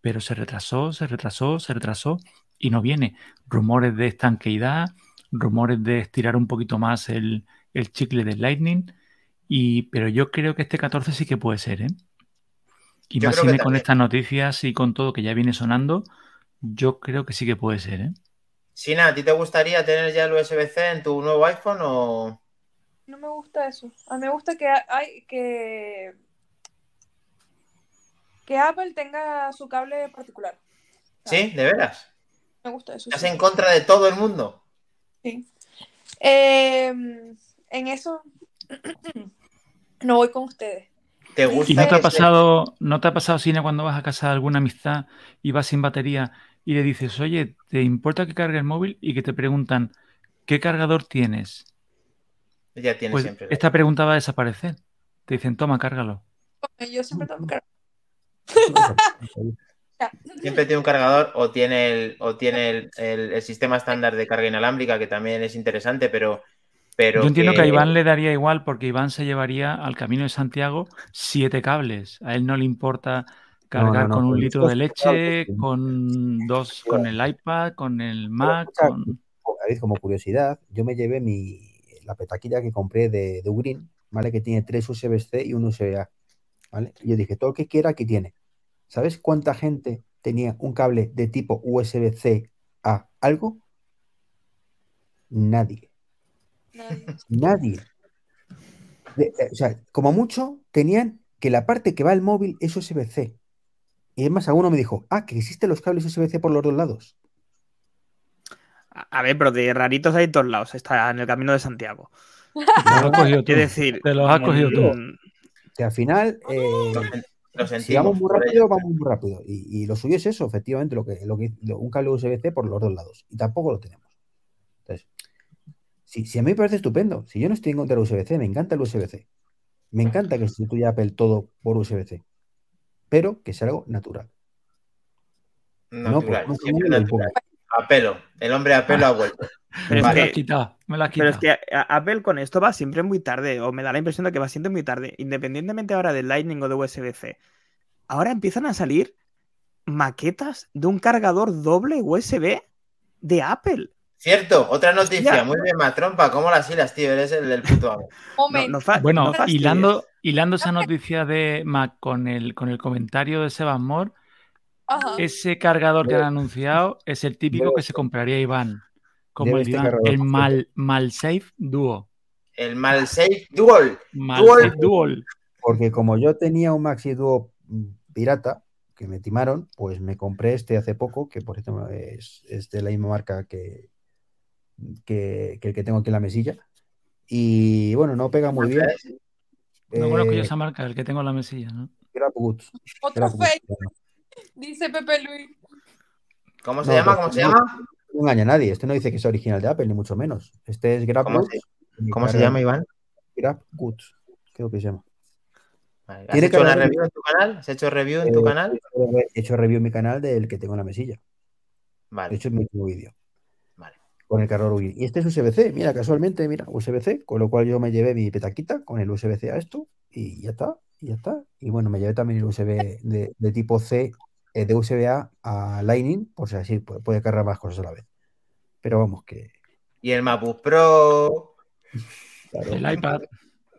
Pero se retrasó, se retrasó, se retrasó y no viene. Rumores de estanqueidad, rumores de estirar un poquito más el, chicle de Lightning. Y, pero yo creo que este 14 sí que puede ser, ¿eh? Y más si me con estas noticias y con todo que ya viene sonando, yo creo que sí que puede ser, ¿eh? Sina, ¿a ti te gustaría tener ya el USB-C en tu nuevo iPhone o...? No me gusta eso. A mí me gusta que hay que que Apple tenga su cable particular. ¿Sí? ¿De veras? Me gusta eso. ¿Estás en contra de todo el mundo? Sí. Em, en eso no voy con ustedes. ¿Te gusta ¿Y no te ha pasado, no te ha pasado, Sina, cuando vas a casa de alguna amistad y vas sin batería y le dices, oye, ¿te importa que cargue el móvil? Y que te preguntan, ¿qué cargador tienes? Ya tiene pues siempre. Esta pregunta va a desaparecer. Te dicen, toma, cárgalo. Yo siempre tengo cargador. Siempre tiene un cargador o tiene el, o tiene el, sistema estándar de carga inalámbrica, que también es interesante, pero, pero Yo entiendo que... a Iván le daría igual porque Iván se llevaría al camino de Santiago siete cables. A él no le importa Cargar con un litro de leche, con dos, con el iPad, con el Mac. Con... Como curiosidad, yo me llevé mi, la petaquilla que compré de, de Ugreen, ¿vale? Que tiene tres USB-C y un USB-A, ¿vale? Y yo dije, todo lo que quiera, aquí tiene. ¿Sabes cuánta gente tenía un cable de tipo USB-C a algo? Nadie. Nadie. Eh, o sea, como mucho, tenían que la parte que va al móvil es USB-C. Y además, a uno me dijo, ah, que existen los cables USB-C por los dos lados. A ver, pero de raritos hay todos lados. Está en el camino de Santiago. Te los has cogido tú. decir, Te los has cogido tú. mm, Que al final, eh, Lo si vamos muy rápido, vamos muy rápido. Y, y lo suyo es eso, efectivamente, lo que, lo que, lo- un cable USB-C por los dos lados. Y tampoco lo tenemos. Entonces, si, si a mí me parece estupendo, si yo no estoy en contra del USB-C, me encanta el USB-C. Me encanta que sustituya Apple todo por USB-C. Pero que sea algo natural. No, Natural, pues, no siempre como el natural. A pelo. El hombre a pelo ha vuelto. Pero Vale. Me la Pero es que Apple con esto va siempre muy tarde, o me da la impresión de que va siempre muy tarde, independientemente ahora de Lightning o de USB-C. Ahora empiezan a salir maquetas de un cargador doble USB de Apple. Cierto, otra noticia. Muy bien, más trompa. ¿Cómo las hilas, tío? Eres el del puto amo. No, no Bueno, no hilando, hilando esa noticia de Mac con el, con el comentario de Sebas Mor, Ajá. ese cargador que han anunciado es el típico que se compraría Iván. Como el Iván, cargador, el por Mal, Malsafe Duo. El Malsafe Dual. Malsafe Dual. Porque como yo tenía un Maxi Duo mm, pirata que me timaron, pues me compré este hace poco, que por ejemplo es, es de la misma marca que, que, que el que tengo aquí en la mesilla. Y bueno, no pega muy bien. No conozco yo Eh, esa marca, el que tengo en la mesilla, ¿no? Otro fake, dice Pepe Luis. ¿Cómo se No, llama? pues, ¿Cómo se llama? No engaña a nadie. Este no dice que sea original de Apple, ni mucho menos. Este es Grab ¿Cómo se- y ¿Cómo se carga- llama, Iván? Grab Goods, creo que se llama. Vale, ¿Has Tiene hecho una review en tu canal? ¿Has hecho review en tu Eh, canal? He hecho review en mi canal del que tengo en la mesilla. Vale. hecho, es mi último vídeo. Vale. Con el cargador USB. Y este es USB-C, mira, casualmente, mira, USB-C, con lo cual yo me llevé mi petaquita con el USB-C a esto y ya está, y ya está. Y bueno, me llevé también el USB de, de tipo C, de USB-A a Lightning, por si así puede, puede cargar más cosas a la vez. Pero vamos, que Y el MacBook Pro. claro, El iPad.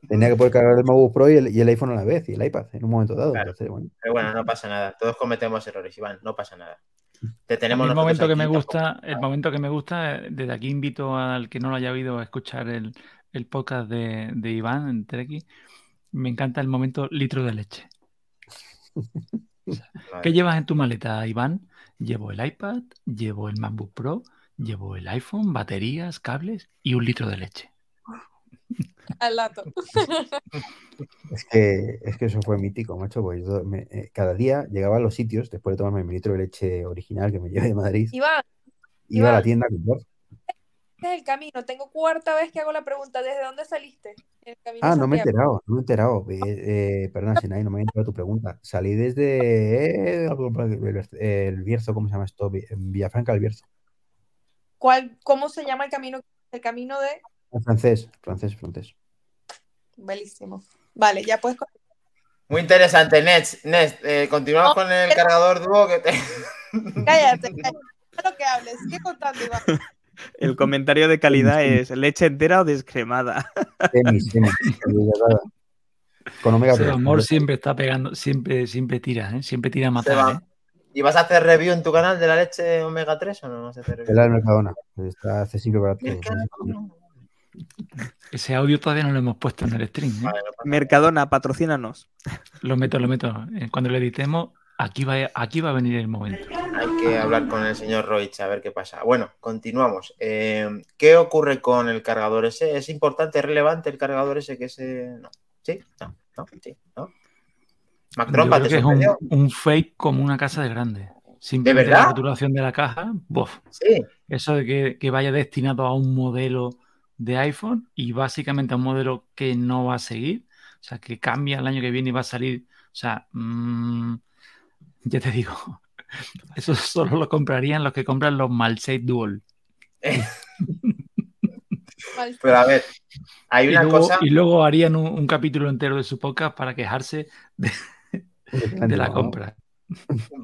tenía que poder cargar el MacBook Pro y el, y el iPhone a la vez, y el iPad en un momento dado. Claro. Entonces, bueno, Pero bueno, no pasa nada. Todos cometemos errores, Iván. No pasa nada. Te tenemos el momento que me gusta, el momento que me gusta, eh, desde aquí invito al que no lo haya oído a escuchar el, el podcast de, de Iván en Treki. Me encanta el momento litro de leche. Vale. ¿Qué llevas en tu maleta, Iván? Llevo el iPad, llevo el MacBook Pro, llevo el iPhone, baterías, cables y un litro de leche. Al lato. es que, es que eso fue mítico, macho, pues yo me- eh, cada día llegaba a los sitios, después de tomarme mi litro de leche original que me llevé de Madrid, Iván, iba a la tienda a comprar. Es el camino. Tengo cuarta vez que hago la pregunta. ¿Desde dónde saliste? En el camino Ah, no me he enterado, no me he enterado. Eh, eh, perdona, Sinai, no me he enterado tu pregunta. Salí desde eh, el Bierzo, ¿cómo se llama esto? Villafranca del Bierzo. ¿Cuál, ¿Cómo se llama el camino? El camino de... En francés, francés, francés. Belísimo. Vale, ya puedes... Muy interesante, Nets. Nets, eh, continuamos No, con el pero- cargador dúo que te. Cállate, cállate. Deja lo que hables. Sigue contando, Iván. El comentario de calidad Sí, sí. es leche entera o descremada. Semi, semi-hidratada. Con omega Ese 3. amor siempre está pegando, siempre, siempre tira, ¿eh? Siempre tira a Se matar, va. ¿eh? ¿Y vas a hacer review en tu canal de la leche omega 3 o no vas a hacer review? El del Mercadona. Está accesible para todos. Ese audio todavía no lo hemos puesto en el stream, ¿eh? Mercadona, patrocínanos. Lo meto, lo meto. Cuando lo editemos, aquí va, aquí va a venir el momento. Hay que hablar con el señor Roich a ver qué pasa. Bueno, continuamos. Eh, ¿Qué ocurre con el cargador ese? ¿Es importante, es relevante el cargador ese que ese. No. ¿Sí? No, no, sí, no. Mac Yo creo ¿te que es un, fake como una casa de grande. Simplemente verdad? la rotulación de la caja, bof. Sí. Eso de que, que vaya destinado a un modelo de iPhone y básicamente a un modelo que no va a seguir. O sea, que cambia el año que viene y va a salir. O sea, mm, ya te digo, eso solo lo comprarían los que compran los Malsafe Dual. Pero a ver, hay Y una luego, cosa. y luego harían un, un capítulo entero de su podcast para quejarse de, de la compra.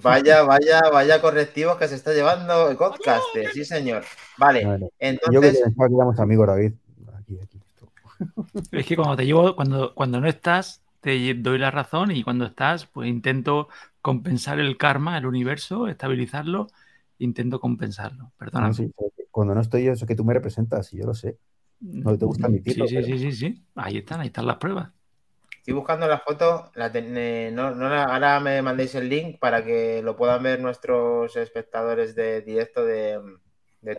Vaya, vaya, vaya correctivos que se está llevando el podcast. Sí, señor. Vale, Yo que entonces. pensaba que amigos, David. Aquí, aquí. Es que cuando te llevo, cuando, cuando no estás, te doy la razón y cuando estás, pues intento compensar el karma, el universo, estabilizarlo, intento compensarlo. Perdona. No, sí, cuando no estoy yo, eso que tú me representas, y yo lo sé. No te gusta admitirlo, Sí, sí, pero- sí, sí, sí. Ahí están, ahí están las pruebas. Estoy buscando la foto, eh, ahora me mandéis el link para que lo puedan ver nuestros espectadores de directo de,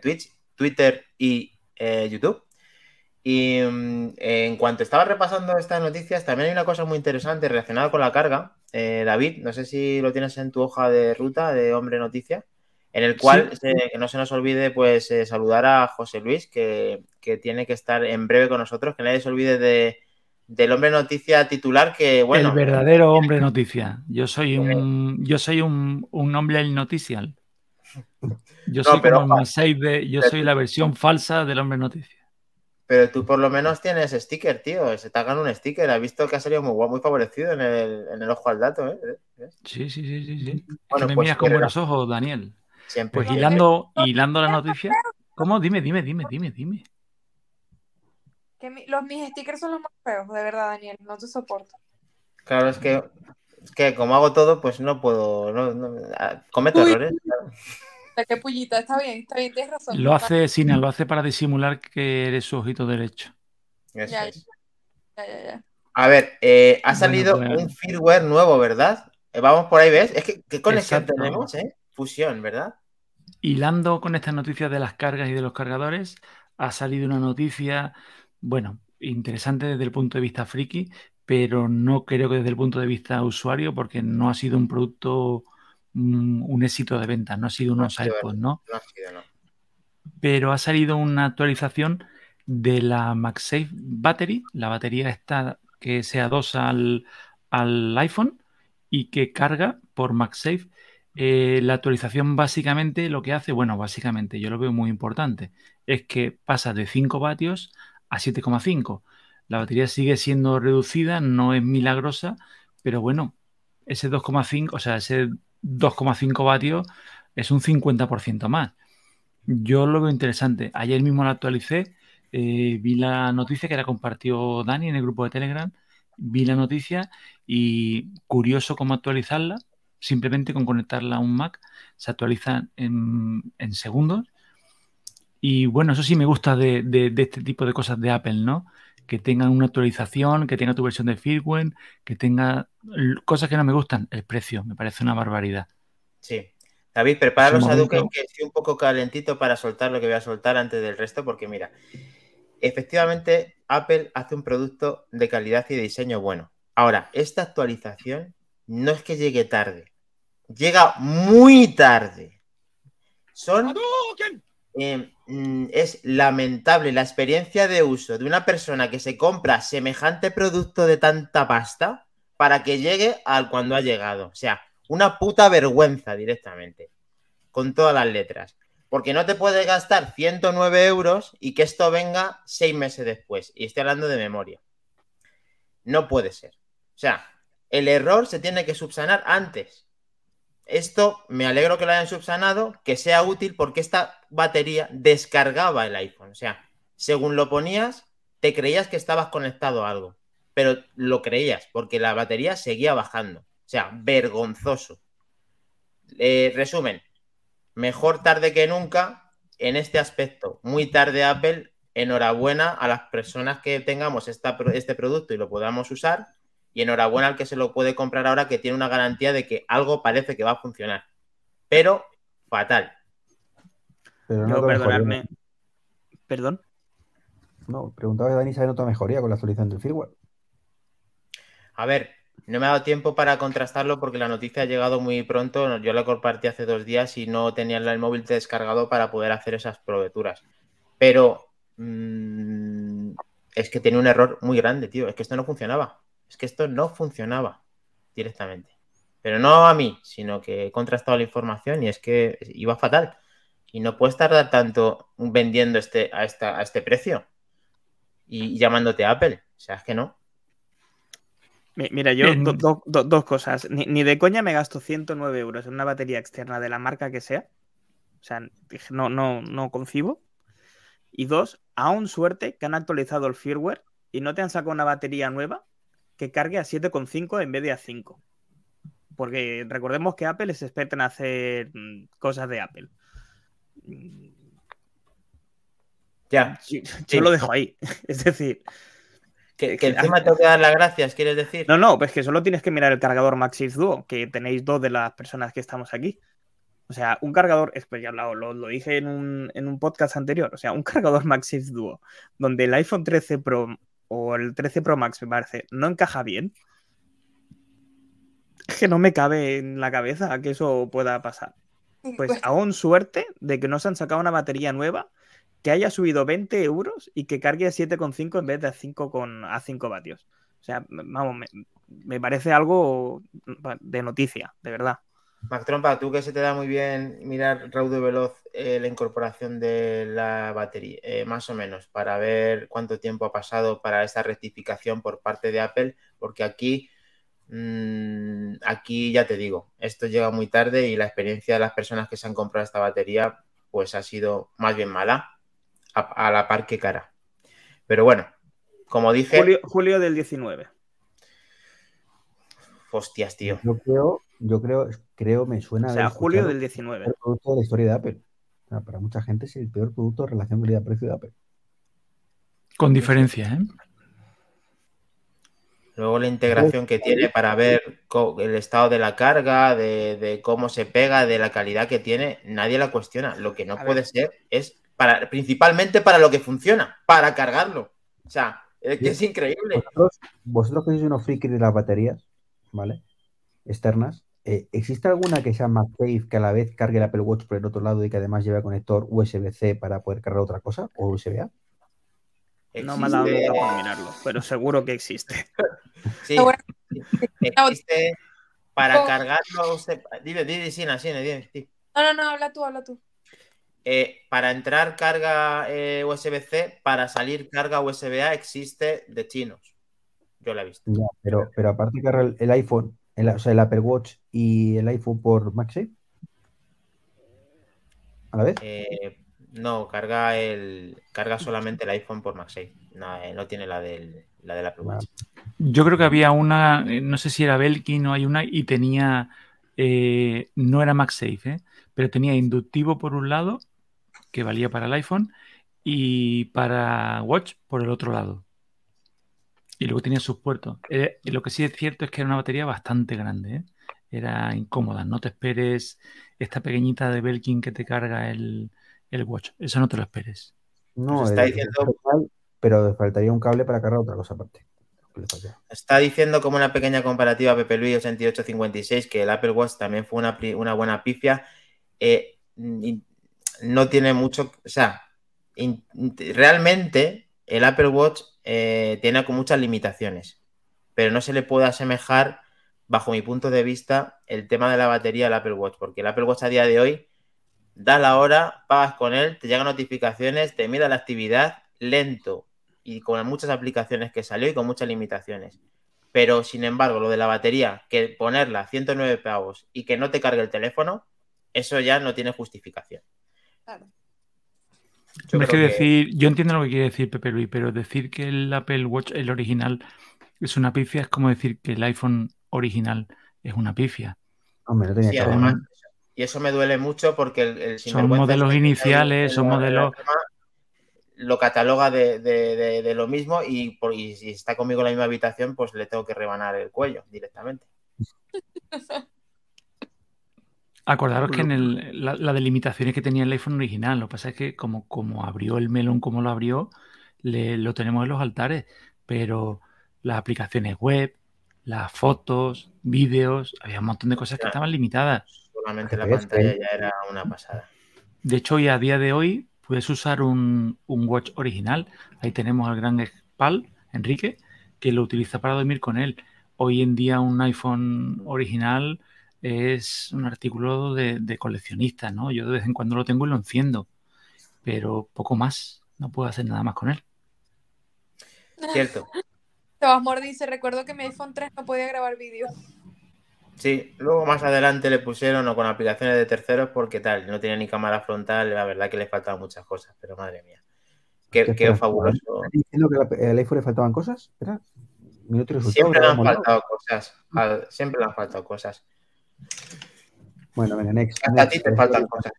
Twitch, Twitter y eh, YouTube. Y mm, en cuanto estaba repasando estas noticias, también hay una cosa muy interesante relacionada con la carga. Eh, David, no sé si lo tienes en tu hoja de ruta de Hombre Noticia, en el cual que no se nos olvide pues saludar a José Luis, que, que, tiene que estar en breve con nosotros, que nadie se olvide de, del hombre noticia titular que, bueno. El verdadero hombre noticia. Yo soy un, yo soy un, un hombre noticial. Yo soy como el de, yo soy la versión falsa del hombre noticia. Pero tú por lo menos tienes sticker, tío. Se te hagan un sticker. Has visto que ha salido muy muy favorecido en el, en el ojo al dato, ¿eh? Sí, sí, sí, sí. sí. Bueno, me pues miras con buenos ojos, Daniel. Siempre. Pues hilando, hilando la noticia. ¿Cómo? Dime, dime, dime, dime, dime. Que los, mis stickers son los más feos, de verdad, Daniel. No te soporto. Claro, es que, es que como hago todo, pues no puedo. No, ah, cometo errores. Qué pullita, está bien, está bien, tienes razón. Lo hace, Sina, lo hace para disimular que eres su ojito derecho. Ya, ya, ya, A ver, eh, ha salido pues, un firmware nuevo, ¿verdad? Eh, vamos por ahí, ¿ves? Es que qué conexión tenemos, ¿eh? Fusión, ¿verdad? Hilando con estas noticias de las cargas y de los cargadores, ha salido una noticia bueno, interesante desde el punto de vista friki, pero no creo que desde el punto de vista usuario, porque no ha sido un producto, un, éxito de ventas, no ha sido unos ¿no? No ha sido, no. Pero ha salido una actualización de la MagSafe Battery, la batería esta que se adosa al, al iPhone y que carga por MagSafe. Eh, la actualización básicamente lo que hace, bueno, básicamente yo lo veo muy importante, es que pasa de 5 vatios a 7,5. La batería sigue siendo reducida, no es milagrosa, pero bueno, ese 2,5, o sea, ese 2,5 vatios es un 50% más. Yo lo veo interesante. Ayer mismo la actualicé, eh, vi la noticia que la compartió Dani en el grupo de Telegram, vi la noticia y curioso cómo actualizarla, simplemente con conectarla a un Mac, se actualiza en, en segundos y bueno, eso sí me gusta de, este tipo de cosas de Apple, ¿no? Que tengan una actualización, que tenga tu versión de firmware, que tenga cosas que no me gustan, el precio, me parece una barbaridad. Sí. David, prepara los Aduken que estoy un poco calentito para soltar lo que voy a soltar antes del resto, porque mira, efectivamente Apple hace un producto de calidad y de diseño bueno. Ahora, esta actualización no es que llegue tarde, llega muy tarde. Son eh, mm, es lamentable la experiencia de uso de una persona que se compra semejante producto de tanta pasta para que llegue al cuando ha llegado. O sea, una puta vergüenza directamente, con todas las letras. Porque no te puedes gastar 109 euros y que esto venga seis meses después. Y estoy hablando de memoria. No puede ser. O sea, el error se tiene que subsanar antes. Esto me alegro que lo hayan subsanado, que sea útil porque esta batería descargaba el iPhone. O sea, según lo ponías, te creías que estabas conectado a algo, pero lo creías porque la batería seguía bajando. O sea, vergonzoso. Eh, resumen, mejor tarde que nunca en este aspecto. Muy tarde Apple, enhorabuena a las personas que tengamos este producto y lo podamos usar y enhorabuena al que se lo puede comprar ahora que tiene una garantía de que algo parece que va a funcionar. Pero fatal. Pero no, perdonarme. ¿Perdón? No, preguntaba a Dani si hay nota mejoría con la actualización del firmware. A ver, no me ha dado tiempo para contrastarlo porque la noticia ha llegado muy pronto. Yo la compartí hace dos días y no tenía el móvil descargado para poder hacer esas probeturas. Pero mm, es que tiene un error muy grande, tío. Es que esto no funcionaba es que esto no funcionaba directamente. Pero no a mí, sino que he contrastado la información y es que iba fatal. Y no puedes tardar tanto vendiendo este, a, esta, a este precio y llamándote Apple. O sea, es que no. Mira, yo dos cosas. Ni, de coña me gasto 109 euros en una batería externa de la marca que sea. O sea, no, no, no concibo. Y dos, aún suerte que han actualizado el firmware y no te han sacado una batería nueva que cargue a 7,5 en vez de a 5. Porque recordemos que Apple es experta en hacer mm, cosas de Apple. Ya. Yo, lo dejo ahí. Es decir, Que, encima tengo que dar las gracias, ¿quieres decir? No, no, pues que solo tienes que mirar el cargador Maxis Duo, que tenéis dos de las personas que estamos aquí. O sea, un cargador, pues ya lo, lo, dije en un, en un, podcast anterior, o sea, un cargador Maxis Duo, donde el iPhone 13 Pro o el 13 Pro Max, me parece, no encaja bien, es que no me cabe en la cabeza que eso pueda pasar. Pues, pues aún suerte de que no se han sacado una batería nueva que haya subido 20 euros y que cargue a 7,5 en vez de a 5, con, a 5 vatios. O sea, vamos, me, parece algo de noticia, de verdad. Mac Trompa, tú que se te da muy bien mirar raudo veloz eh, la incorporación de la batería, eh, más o menos, para ver cuánto tiempo ha pasado para esta rectificación por parte de Apple, porque aquí, mmm, aquí ya te digo, esto llega muy tarde y la experiencia de las personas que se han comprado esta batería, pues ha sido más bien mala a, la par que cara. Pero bueno, como dije. Julio, del 19. Hostias, tío. Yo creo, yo creo, creo, me suena. O sea, julio del 19. El producto de la historia de Apple. para mucha gente es el peor producto de relación calidad-precio de Apple. Con diferencia, ¿eh? Luego la integración que tiene para ver el estado de la carga, de, cómo se pega, de la calidad que tiene, nadie la cuestiona. Lo que no puede ser es principalmente para lo que funciona, para cargarlo. O sea, es que es increíble. Vosotros, que sois unos frikis de las baterías, ¿vale? Externas, eh, ¿existe alguna que sea MagSafe que a la vez cargue el Apple Watch por el otro lado y que además lleve conector USB-C para poder cargar otra cosa o USB-A? No me ha dado nunca por mirarlo, pero seguro que existe. Sí, existe para cargarlo. Dime, dime, Sina, Sina, dime. No, no, no, habla tú, habla tú. Eh, para entrar carga eh, USB-C, para salir carga USB-A existe de chinos. Yo la he visto. pero, pero aparte carga el, iPhone, el, o sea, el Apple Watch y el iPhone por MagSafe. ¿A la vez? Eh, no, carga el carga solamente el iPhone por MagSafe. No, tiene la del, la del Apple Watch. Yo creo que había una, no sé si era Belkin o hay una, y tenía, no era MagSafe, pero tenía inductivo por un lado que valía para el iPhone y para Watch por el otro lado. Y luego tenía sus puertos. Eh, lo que sí es cierto es que era una batería bastante grande. ¿eh? Era incómoda. No te esperes esta pequeñita de Belkin que te carga el, Watch. Eso no te lo esperes. No, está diciendo... pero faltaría un cable para cargar otra cosa aparte. Está diciendo como una pequeña comparativa Pepe Luis 8856 que el Apple Watch también fue una, una buena pifia. Eh, no tiene mucho, o sea, realmente el Apple Watch eh, tiene con muchas limitaciones, pero no se le puede asemejar, bajo mi punto de vista, el tema de la batería del Apple Watch, porque el Apple Watch a día de hoy da la hora, pagas con él, te llegan notificaciones, te mira la actividad lento y con muchas aplicaciones que salió y con muchas limitaciones. Pero sin embargo, lo de la batería, que ponerla 109 pavos y que no te cargue el teléfono, eso ya no tiene justificación. Yo, que decir, yo entiendo lo que quiere decir Pepe Luis, pero decir que el Apple Watch, el original, es una pifia es como decir que el iPhone original es una pifia. y eso me duele mucho porque el, son modelos iniciales, son modelos. Lo cataloga de, lo mismo y, por, y si está conmigo en la misma habitación, pues le tengo que rebanar el cuello directamente. Acordaros que en la, delimitaciones que tenía el iPhone original, lo que pasa es que como, como abrió el melón como lo abrió, lo tenemos en los altares, pero las aplicaciones web, las fotos, vídeos, había un montón de cosas que estaban limitadas. Solamente la pantalla ya era una pasada. De hecho, hoy a día de hoy puedes usar un, un watch original. Ahí tenemos al gran Spal, Enrique, que lo utiliza para dormir con él. Hoy en día un iPhone original es un artículo de, coleccionista, ¿no? Yo de vez en cuando lo tengo y lo enciendo, pero poco más, no puedo hacer nada más con él. Cierto. Tomás dice, recuerdo que mi iPhone 3 no podía grabar vídeo. Sí, luego más adelante le pusieron o con aplicaciones de terceros porque tal, no tenía ni cámara frontal, la verdad que le faltaban muchas cosas, pero madre mía. Qué, qué fabuloso. diciendo que al iPhone le faltaban cosas? Siempre le han faltado cosas. Siempre le han faltado cosas. Bueno, venga, next. a ti te faltan cosas.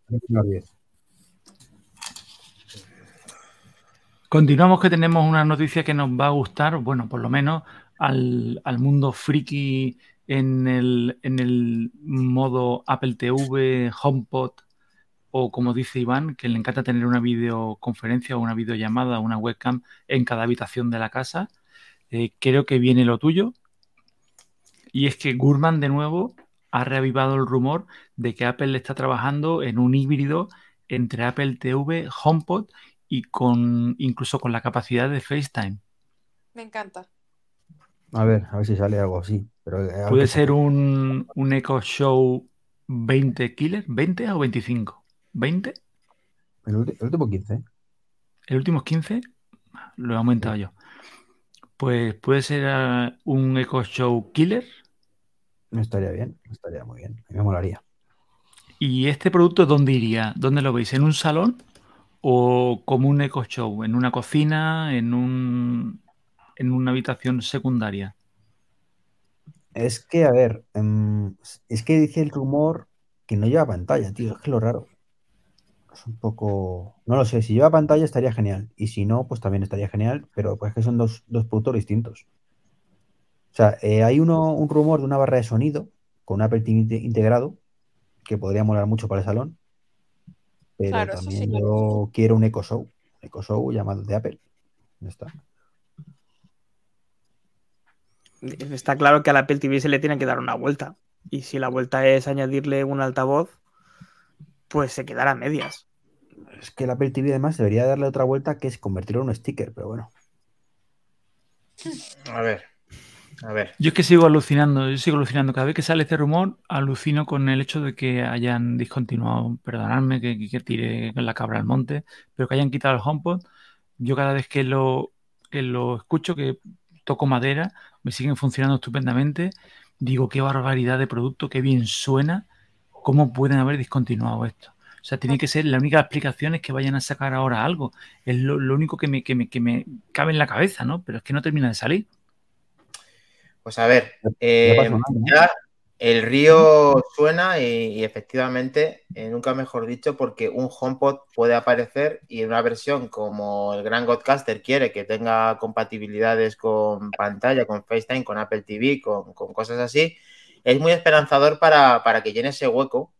Continuamos que tenemos una noticia que nos va a gustar, bueno, por lo menos al, mundo friki en el, en el modo Apple TV, HomePod o como dice Iván, que le encanta tener una videoconferencia o una videollamada, una webcam en cada habitación de la casa. Eh, creo que viene lo tuyo. Y es que Gurman de nuevo ha reavivado el rumor de que Apple está trabajando en un híbrido entre Apple TV, HomePod y con incluso con la capacidad de FaceTime. Me encanta. A ver, a ver si sale algo así. Pero eh, Puede ser un, un Echo Show 20 killer, 20 o 25. ¿20? El, último 15. ¿El último 15? Lo he aumentado yo. Pues puede ser uh, un Echo Show Killer. No estaría bien, estaría muy bien. me molaría. ¿Y este producto dónde iría? ¿Dónde lo veis? ¿En un salón? o como un eco show, en una cocina, en un en una habitación secundaria. Es que, a ver, em, es que dice el rumor que no lleva pantalla, tío, es que lo raro. Es un poco. No lo sé, si lleva pantalla estaría genial. Y si no, pues también estaría genial, pero pues que son dos, productos distintos. O sea, eh, hay uno, un rumor de una barra de sonido con un Apple TV integrado que podría molar mucho para el salón. Pero también yo quiero un Echo Show, Echo Show llamado de Apple. está. Está claro que al Apple TV se le tiene que dar una vuelta. Y si la vuelta es añadirle un altavoz, pues se quedará a medias. Es que el Apple TV además debería darle otra vuelta que es convertirlo en un sticker, pero bueno. A ver. Yo es que sigo alucinando, yo sigo alucinando. Cada vez que sale este rumor, alucino con el hecho de que hayan discontinuado, perdonadme que, que tire la cabra al monte, pero que hayan quitado el HomePod. Yo cada vez que lo, que lo escucho, que toco madera, me siguen funcionando estupendamente. Digo, qué barbaridad de producto, qué bien suena. ¿Cómo pueden haber discontinuado esto? O sea, tiene que ser, la única explicación es que vayan a sacar ahora algo. Es lo, único que me, que, me, que me cabe en la cabeza, ¿no? Pero es que no termina de salir. Pues a ver, eh, ya el río suena y, efectivamente, eh, nunca mejor dicho, porque un HomePod puede aparecer y en una versión como el Gran Godcaster quiere que tenga compatibilidades con pantalla, con FaceTime, con Apple TV, con, cosas así, es muy esperanzador para, para, que llene ese hueco.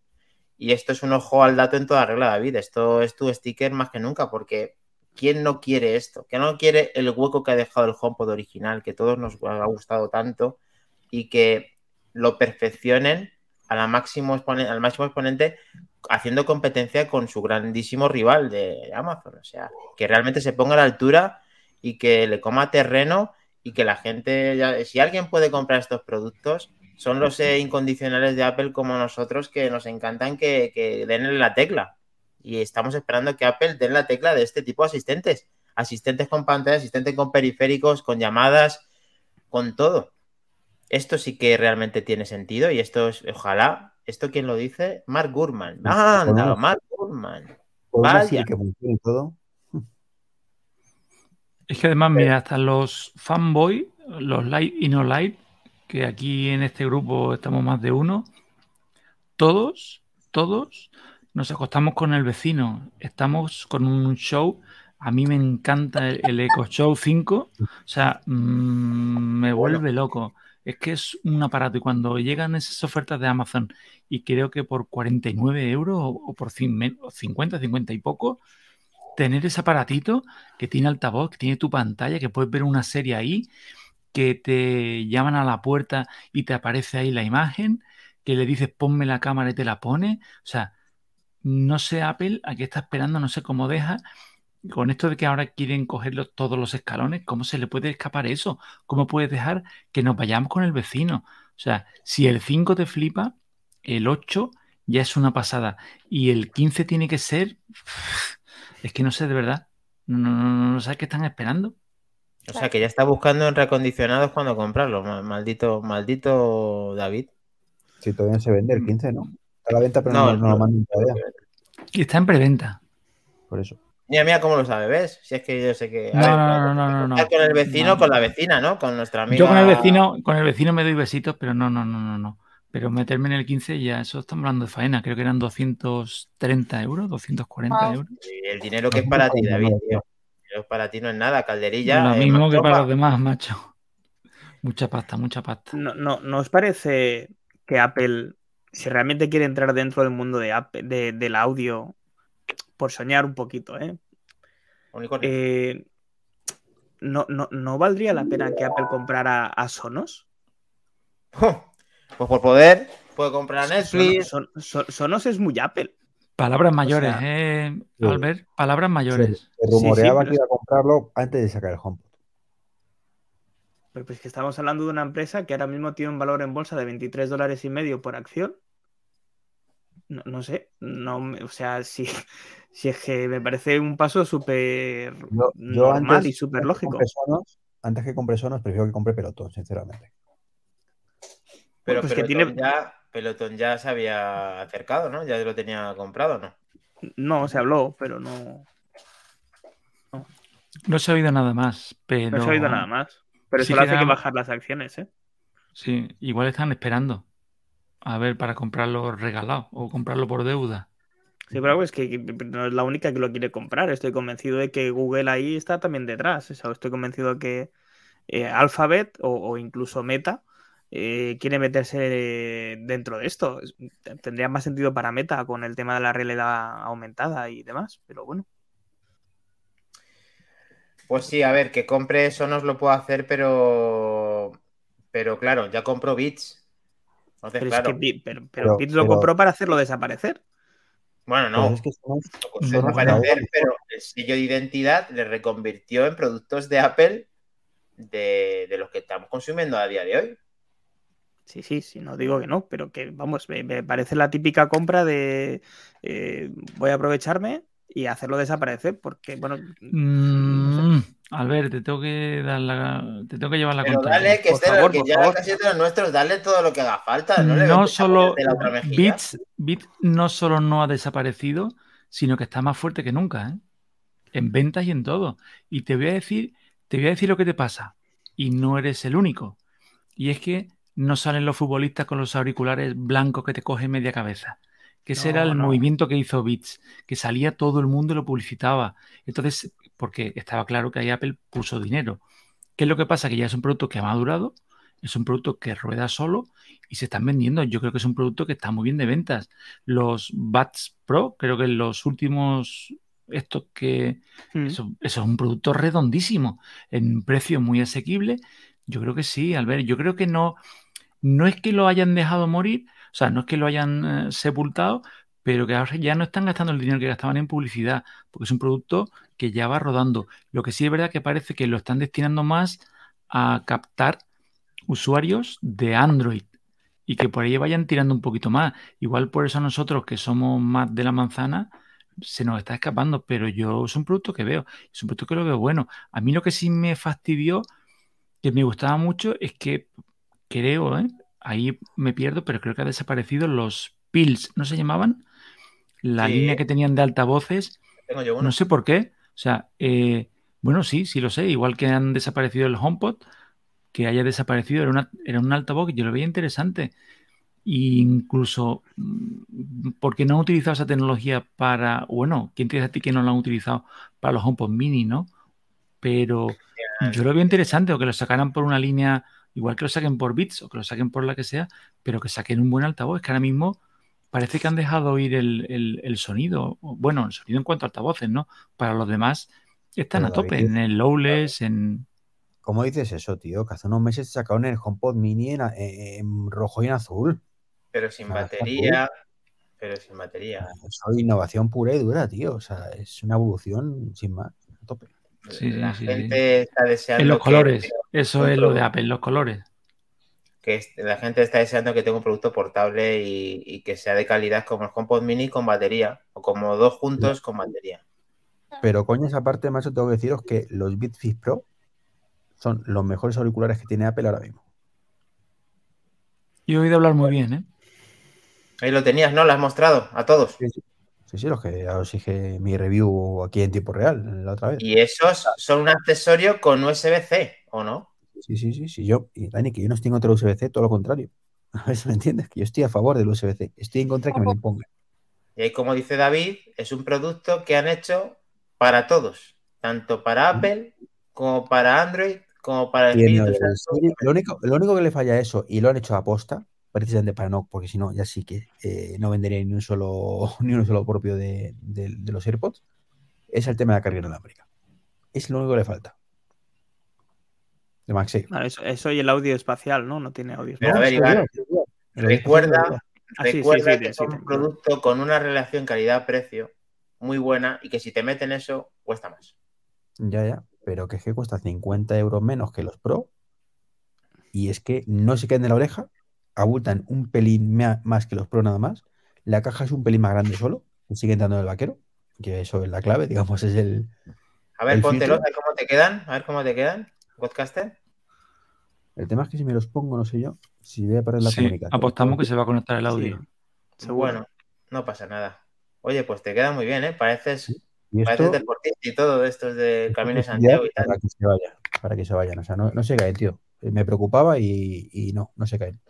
Y esto es un ojo al dato en toda regla, David. Esto es tu sticker más que nunca, porque ¿quién no quiere esto? ¿Quién no quiere el hueco que ha dejado el HomePod original, que todos nos ha gustado tanto y que lo perfeccionen al máximo exponente haciendo competencia con su grandísimo rival de Amazon? O sea, que realmente se ponga a la altura y que le coma terreno y que la gente, si alguien puede comprar estos productos, son los eh, incondicionales de Apple como nosotros que nos encantan que, que denle la tecla y estamos esperando que Apple den la tecla de este tipo de asistentes. Asistentes con pantalla, asistentes con periféricos, con llamadas, con todo. Esto sí que realmente tiene sentido y esto es, ojalá, ¿esto quién lo dice? Mark Gurman. Ah, anda, Mark Gurman. Vaya. Que todo. Es que además, mira, hasta los fanboy, los light y no light, que aquí en este grupo estamos más de uno, todos, todos nos acostamos con el vecino, estamos con un show. A mí me encanta el, Eco Show 5, o sea, mm, me vuelve loco. Es que es un aparato y cuando llegan esas ofertas de Amazon y creo que por 49 euros o, por 50, 50 y poco, tener ese aparatito que tiene altavoz, que tiene tu pantalla, que puedes ver una serie ahí, que te llaman a la puerta y te aparece ahí la imagen, que le dices ponme la cámara y te la pone. O sea, no sé Apple a qué está esperando, no sé cómo deja. Con esto de que ahora quieren coger todos los escalones, ¿cómo se le puede escapar eso? ¿Cómo puedes dejar que nos vayamos con el vecino? O sea, si el 5 te flipa, el 8 ya es una pasada. Y el 15 tiene que ser. Es que no sé de verdad. No, no, no, sé qué están esperando. O sea, que ya está buscando en recondicionados cuando comprarlo. Maldito, maldito David. Si todavía se vende el 15, ¿no? A la venta, pero no, lo mandan todavía. Y está en preventa. Por eso. Mira, mira cómo lo sabe, ¿ves? Si es que yo sé que. no, no, no, no, Con el vecino, con la vecina, ¿no? Con nuestra amiga. Yo con el vecino, con el vecino me doy besitos, pero no, no, no, no, no. Pero meterme en el 15 ya, eso estamos hablando de faena. Creo que eran 230 euros, 240 euros. el dinero que es para ti, David, tío. para ti no es nada, calderilla. Lo mismo que para los demás, macho. Mucha pasta, mucha pasta. No, no, ¿no os parece que Apple, si realmente quiere entrar dentro del mundo de, de del audio, por soñar un poquito, ¿eh? eh no, no, valdría la pena que Apple comprara a Sonos? pues por poder, puede comprar a Netflix. Sonos es muy Apple. Palabras mayores, ¿eh, Albert? Palabras mayores. Se, rumoreaba que iba a comprarlo antes de sacar el HomePod. Pero pues que estamos hablando de una empresa que ahora mismo tiene un valor en bolsa de 23 dólares y medio por acción. No, sé, no, o sea, si, si es que me parece un paso súper normal y súper lógico. antes que compre Sonos, prefiero que compre Pelotón, sinceramente. Pero pues Pelotón, ya, Pelotón ya se había acercado, ¿no? Ya lo tenía comprado, ¿no? No, se habló, pero no. No, se ha oído nada más, pero. No se ha oído nada más. Pero eso hace que bajar las acciones, ¿eh? Sí, igual están esperando. A ver, para comprarlo regalado o comprarlo por deuda. Sí, pero es que no es la única que lo quiere comprar. Estoy convencido de que Google ahí está también detrás. estoy convencido de que eh, Alphabet o, incluso Meta eh, quiere meterse dentro de esto. Tendría más sentido para Meta con el tema de la realidad aumentada y demás, pero bueno. Pues sí, a ver, que compre eso no lo puedo hacer, pero. Pero claro, ya compro Bits. pero, pero, Bits lo compró para hacerlo desaparecer. Bueno, no. Pues desaparecer, pero el sello de identidad le reconvirtió en productos de Apple de, los que estamos consumiendo a día de hoy. Sí, sí, sí, no digo que no, pero que vamos, me, parece la típica compra de eh, voy a aprovecharme y hacerlo desaparecer, porque, bueno. Mm, Albert, te tengo que dar la, te tengo que llevar la Pero Dale, que, este favor, que ya está siendo los nuestros, dale todo lo que haga falta. No, no solo Bits, Bits no solo no ha desaparecido, sino que está más fuerte que nunca, ¿eh? En ventas y en todo. Y te voy a decir, te voy a decir lo que te pasa. Y no eres el único. Y es que no salen los futbolistas con los auriculares blancos que te cogen media cabeza que ese era el movimiento que hizo Beats, que salía todo el mundo y lo publicitaba. Entonces, porque estaba claro que ahí Apple puso dinero. ¿Qué es lo que pasa? Que ya es un producto que ha madurado, es un producto que rueda solo y se están vendiendo. Yo creo que es un producto que está muy bien de ventas. Los Bats Pro, creo que los últimos, estos que... Mm. Eso, es un producto redondísimo, en precio muy asequible. Yo creo que sí, Albert. Yo creo que no, no es que lo hayan dejado morir, o sea, no es que lo hayan eh, sepultado, pero que ahora ya no están gastando el dinero que gastaban en publicidad, porque es un producto que ya va rodando. Lo que sí es verdad que parece que lo están destinando más a captar usuarios de Android y que por ahí vayan tirando un poquito más. Igual por eso nosotros que somos más de la manzana se nos está escapando, pero yo es un producto que veo, es un producto que lo veo bueno. A mí lo que sí me fastidió, que me gustaba mucho, es que creo, ¿eh? Ahí me pierdo, pero creo que ha desaparecido los Pills, ¿no se llamaban? La línea que tenían de altavoces. No sé por qué. O sea, eh, bueno, sí, sí lo sé. Igual que han desaparecido el HomePod, que haya desaparecido era, una, era un altavoz que yo lo veía interesante. E incluso, mm, porque no han utilizado esa tecnología para, bueno, ¿quién te dice a ti que no lo han utilizado para los HomePod mini, no? Pero yo lo veo interesante, o que lo sacaran por una línea Igual que lo saquen por bits o que lo saquen por la que sea, pero que saquen un buen altavoz. Es que ahora mismo parece que han dejado oír el, sonido. Bueno, el sonido en cuanto a altavoces, ¿no? Para los demás están a tope, en el lowless, en... ¿Cómo dices eso, tío? Que hace unos meses sacaron el HomePod Mini en, rojo y en azul. Pero sin batería. Pero sin batería. Eso es innovación pura y dura, tío. O sea, es una evolución sin más. A tope. Sí, la gente está deseando. En los colores, eso es lo de Apple, los colores. Que la gente está deseando que tenga un producto portable y, que sea de calidad como el HomePod Mini con batería, o como dos juntos con batería. Pero coño, esa parte, macho, tengo que deciros que los Bitfix Pro son los mejores auriculares que tiene Apple ahora mismo. Y he oído hablar muy bien, ¿eh? Ahí lo tenías, ¿no? Lo has mostrado a todos. Sí, sí, los que os dije mi review aquí en tiempo real la otra vez. ¿Y esos son un accesorio con USB-C o no? Sí, sí, sí, sí. Yo, y Dani, que yo no estoy en contra del USB-C, todo lo contrario. A ver si me entiendes, que yo estoy a favor del USB-C. Estoy en contra de que me lo impongan. Y ahí, como dice David, es un producto que han hecho para todos. tanto para Apple como para Android, como para el Espíritu Lo único, lo único que le falla a eso, y lo han hecho a posta, precisamente para no, porque si no, ya sí que eh, no vendería ni un solo, ni uno solo propio de, los AirPods, es el tema de la carga inalámbrica. Es lo único que le falta. De MagSafe. eso, y el audio espacial, ¿no? No tiene audio espacial. a ver, Iván, recuerda, ah, recuerda que es un producto con una relación calidad-precio muy buena y que si te meten eso, cuesta más. Ya, ya, pero que es que cuesta 50 euros menos que los Pro y es que no se caen de la oreja abultan un pelín más que los Pro nada más. La caja es un pelín más grande solo, sigue entrando en el vaquero, que eso es la clave, digamos, es el. A ver, póntelo, a ver cómo te quedan, a ver cómo te quedan, podcaster. El tema es que si me los pongo, no sé yo, si voy a perder la comunicación. Apostamos que se va a conectar el audio. Bueno, no pasa nada. Oye, pues te queda muy bien, ¿eh? Pareces, pareces deportista y todo de estos de Camino Santiago y tal. Para que se vayan, para que se vayan. O sea, no, no se caen, tío. Me preocupaba y, y no, no se caen.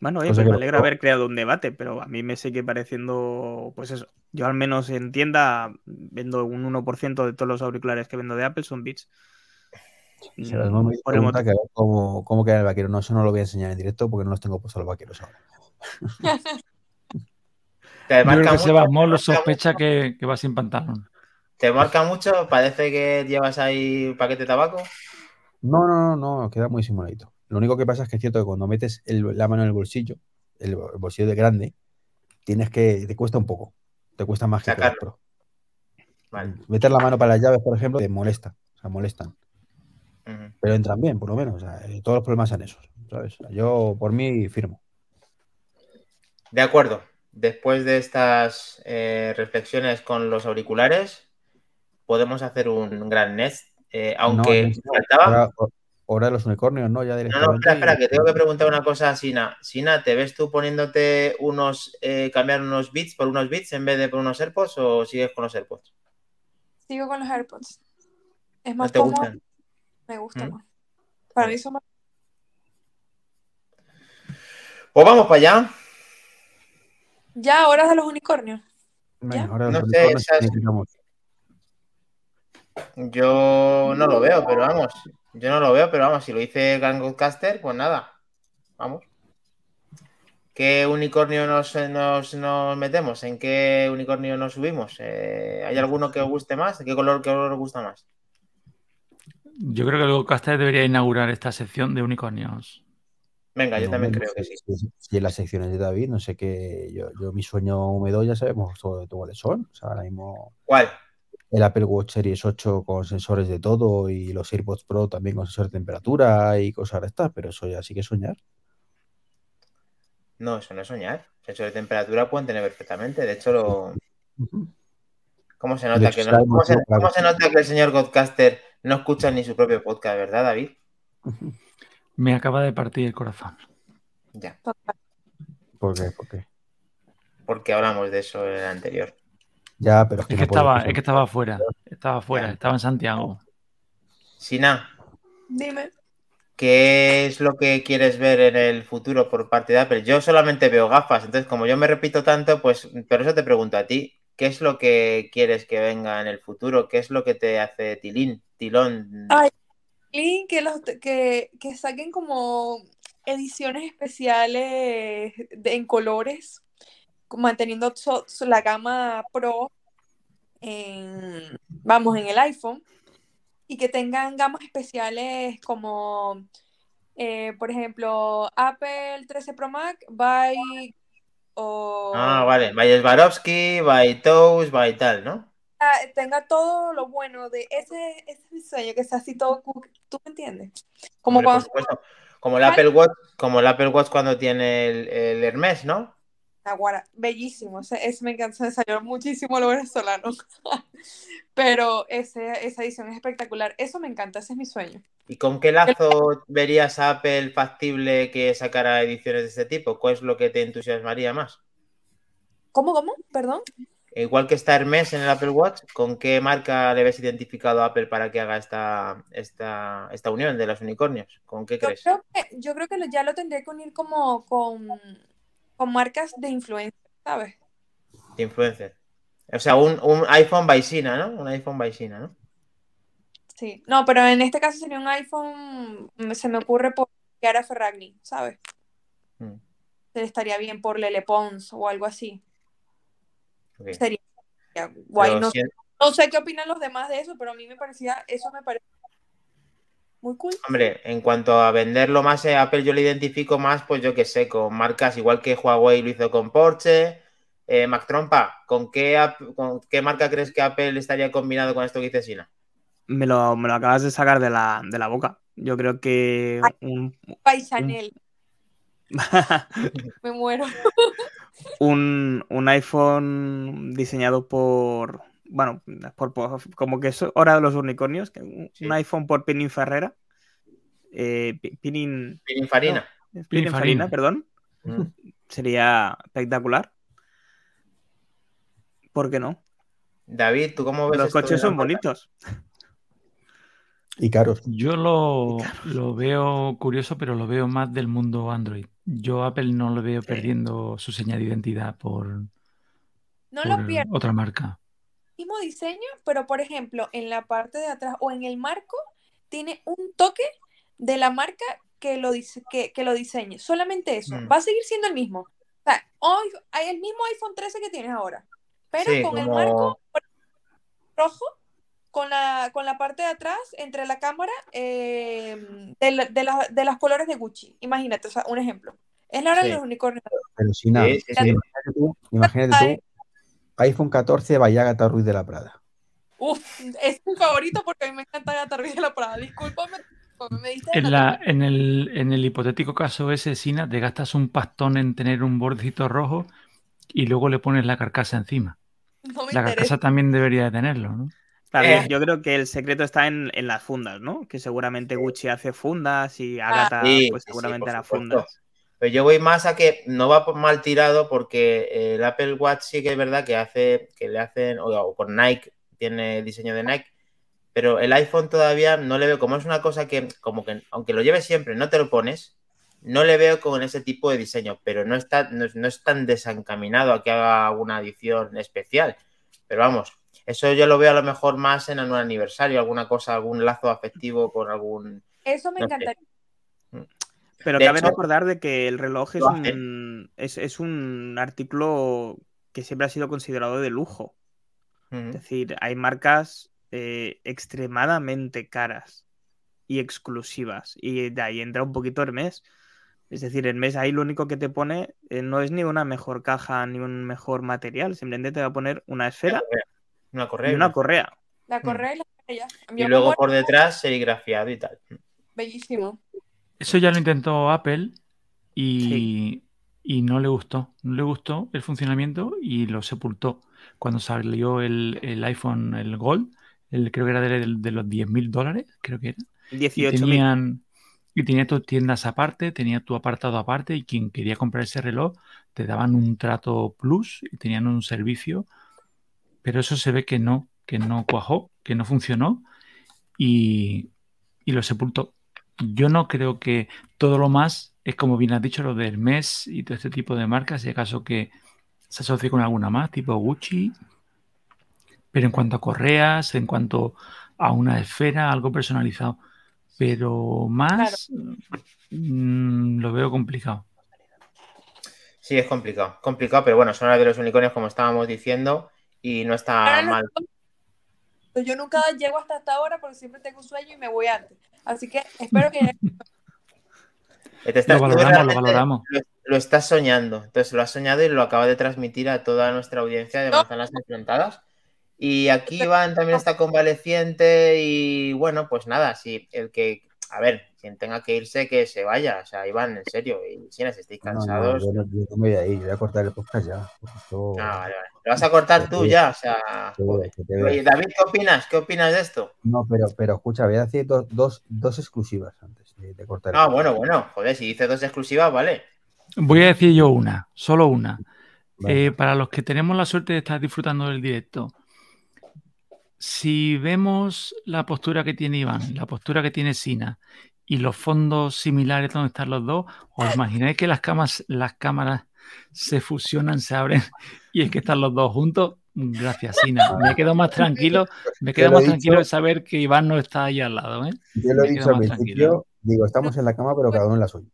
Bueno, pues me alegra haber creado un debate, pero a mí me sigue pareciendo, pues eso, yo al menos en tienda vendo un 1% de todos los auriculares que vendo de Apple son Beats. Se las vamos a preguntar que cómo, cómo queda el vaquero. No, eso no lo voy a enseñar en directo porque no los tengo puestos los vaqueros ahora. Te marca Yo creo que lo sospecha que, que va sin pantalón. ¿Te marca mucho? ¿Parece que llevas ahí paquete de tabaco? No, no, no, no, queda muy simuladito. Lo único que pasa es que es cierto que cuando metes la mano en el bolsillo, el, bolsillo de grande, tienes que, te cuesta un poco. Te cuesta más que Pro. Meter la mano para las llaves, por ejemplo, te molesta. O sea, molestan. Pero entran bien, por lo menos. Eh, todos los problemas son esos. yo, por mí, firmo. De acuerdo. Después de estas eh, reflexiones con los auriculares, podemos hacer un gran Nest. Eh, aunque faltaba hora de los unicornios, ¿no? Ya no, no, espera, espera, que tengo que preguntar una cosa a Sina. Sina, ¿te ves tú poniéndote unos, eh, cambiar unos bits por unos bits en vez de por unos AirPods o sigues con los AirPods? Sigo con los AirPods. Es más cómodo. Me gusta ¿Mm? más. Para mí son más. Pues vamos para allá. Ya, horas de los unicornios. no sé, Yo no lo veo, pero vamos. Yo no lo veo, pero vamos, si lo dice Gangcaster, pues nada. Vamos. ¿Qué unicornio nos, metemos? ¿En qué unicornio nos subimos? Eh, ¿Hay alguno que os guste más? ¿Qué color, qué color os gusta más? Yo creo que el Goldcaster debería inaugurar esta sección de unicornios. Venga, yo también creo que sí. Si en las secciones de David, no sé qué. Yo, yo mi sueño húmedo ya sabemos todo, cuáles son. O sea, ahora mismo. ¿Cuál? El Apple Watch Series 8 con sensores de todo y los AirPods Pro también con sensor de temperatura y cosas de estas, pero eso ya sí que es soñar. No, eso no es soñar. Sensores de temperatura pueden tener perfectamente. De hecho, lo... ¿Cómo se nota, que, ¿cómo se, nota que el señor Godcaster no escucha ni su propio podcast, verdad, David? Me acaba de partir el corazón. Ya. ¿Por qué? ¿Por qué? Porque hablamos de eso en el anterior. Ya, pero es que, estaba, es que estaba fuera. Estaba fuera, estaba en Santiago. Sina. Dime. ¿Qué es lo que quieres ver en el futuro por parte de Apple? Yo solamente veo gafas, entonces como yo me repito tanto, pues por eso te pregunto a ti, ¿qué es lo que quieres que venga en el futuro? ¿Qué es lo que te hace tilín, tilón? Ay, tilín, que, los, que, que saquen como ediciones especiales en colores manteniendo la gama Pro en, vamos, en el iPhone y que tengan gamas especiales como, eh, por ejemplo, Apple 13 Pro Max by o... Ah, vale, by Swarovski, by Toast, by tal, ¿no? Ah, tenga todo lo bueno de ese, ese sueño, que sea así todo, ¿tú me entiendes? Como Como el Apple Watch, como el Apple Watch cuando tiene el, el Hermes, ¿no? Bellísimo, ese, me encanta, me salió muchísimo lo venezolano, pero ese, esa edición es espectacular, eso me encanta, ese es mi sueño. ¿Y con qué lazo verías a Apple factible que sacara ediciones de este tipo? ¿Cuál es lo que te entusiasmaría más? ¿Cómo, cómo? Perdón. Igual que está Hermes en el Apple Watch, ¿con qué marca le ves identificado a Apple para que haga esta, esta, esta unión de los unicornios? ¿Con qué crees? yo creo que ya lo tendría que unir como con con marcas de influencia, ¿sabes? De influencer. O sea, un, un iPhone Vaisina, ¿no? Un iPhone Vaisina, ¿no? Sí, no, pero en este caso sería un iPhone, se me ocurre por Chiara Ferragni, ¿sabes? Mm. Estaría bien por Lele Pons o algo así. Sería guay. No, no, sé qué opinan los demás de eso, pero a mí me parecía, eso me parece muy cool. Hombre, en cuanto a venderlo más en Apple, yo lo identifico más, pues yo qué sé, con marcas igual que Huawei lo hizo con Porsche. Eh, Mac Trompa, ¿con qué, ¿con qué marca crees que Apple estaría combinado con esto que dice Sina? Me lo, me lo acabas de sacar de la, de la boca. Yo creo que un, Paisanel. me muero. un, un, iPhone diseñado por. Bueno, por, como que es hora de los unicornios. Un, iPhone por Pininfarrera. Eh, Pinin, Pininfarina. Pininfarina, perdón. Mm. Sería espectacular. ¿Por qué no? David, ¿tú cómo ves? Los coches son bonitos. Y caros. Yo lo, lo, veo curioso, pero lo veo más del mundo Android. Yo Apple no lo veo perdiendo su señal de identidad por, no lo otra marca. Mismo diseño, pero por ejemplo, en la parte de atrás o en el marco tiene un toque de la marca que lo, dice, que, lo diseñe. Solamente eso. Mm. Va a seguir siendo el mismo. O sea, hoy hay el mismo iPhone 13 que tienes ahora, pero con el marco rojo con la, con la parte de atrás, entre la cámara, eh, de, de, los colores de Gucci. Imagínate, o sea, un ejemplo. Es la hora de los unicornios. Nada, imagínate tú, imagínate tú, iPhone 14 Vallagata Ruiz de la Prada. Uf, es mi favorito porque a mí me encanta Gata Ruiz de la Prada. Discúlpame. Me en, la, en, el, en el hipotético caso ese, Sina, te gastas un pastón en tener un bordecito rojo y luego le pones la carcasa encima. la carcasa también debería de tenerlo, ¿no? Eh. yo creo que el secreto está en, las fundas, ¿no? Que seguramente Gucci hace fundas y ah, Agatha, pues seguramente hará fundas. Pero yo voy más a que no va mal tirado porque el Apple Watch sí que es verdad que hace, que le hacen, o, con Nike, tiene diseño de Nike, pero el iPhone todavía no le veo, como es una cosa que, como que, aunque lo lleves siempre, no te lo pones, no le veo con ese tipo de diseño, pero no está, no, no es tan desencaminado a que haga una edición especial. Pero vamos, eso yo lo veo a lo mejor más en un aniversario, alguna cosa, algún lazo afectivo con algún. Eso me encantaría. Mm. Pero cabe recordar de que el reloj es un, es, un artículo que siempre ha sido considerado de lujo. Es decir, hay marcas eh, extremadamente caras y exclusivas. Y de ahí entra un poquito Hermes. Es decir, Hermes ahí lo único que te pone eh, no es ni una mejor caja ni un mejor material. Simplemente te va a poner una esfera una correa. Y una correa. La mm. correa y la estrella. Y luego por detrás serigrafiado y tal. Bellísimo. Eso ya lo intentó Apple y, y, no le gustó. No le gustó el funcionamiento y lo sepultó. Cuando salió el, el iPhone, el Gold, el, creo que era de, de los 10 mil dólares, creo que era. 18 tenían, y tenía tus tiendas aparte, tenía tu apartado aparte y quien quería comprar ese reloj te daban un trato plus y tenían un servicio pero eso se ve que no, que no cuajó, que no funcionó y, lo sepultó. Yo no creo que todo lo más es como bien has dicho, lo del mes y todo este tipo de marcas, si acaso que se asocie con alguna más, tipo Gucci. Pero en cuanto a correas, en cuanto a una esfera, algo personalizado. Pero más mm, lo veo complicado. Sí, es complicado. Complicado, pero bueno, son las de los unicornios, como estábamos diciendo y no está mal. Yo nunca llego hasta esta hora porque siempre tengo sueño y me voy antes. Así que espero que... lo valoramos, lo valoramos. Lo, estás soñando. Entonces lo has soñado y lo acaba de transmitir a toda nuestra audiencia de manzanas enfrentadas. Y aquí Iván también está convaleciente y bueno, pues nada, si el que a ver, quien tenga que irse, que se vaya. O sea, Iván, en serio, y si estéis cansados. yo, no, me voy a ir, yo voy a cortar el podcast ya. Ah, vale, vale. ¿Lo vas a cortar tú ya? O sea, Oye, David, ¿qué opinas? ¿Qué opinas de esto? No, pero, pero escucha, voy a decir dos, dos, exclusivas antes de, cortar. Ah, bueno, bueno, joder, si dices dos exclusivas, vale. Voy a decir yo una, solo una. Eh, para los que tenemos la suerte de estar disfrutando del directo, si vemos la postura que tiene Iván, la postura que tiene Sina y los fondos similares donde están los dos, ¿os imagináis que las, las cámaras se fusionan, se abren y es que están los dos juntos? Gracias, Sina. Me quedo más tranquilo, me quedo más tranquilo de saber que Iván no está ahí al lado. ¿eh? Yo lo he dicho al principio, digo, estamos en la cama, pero cada uno en la suya.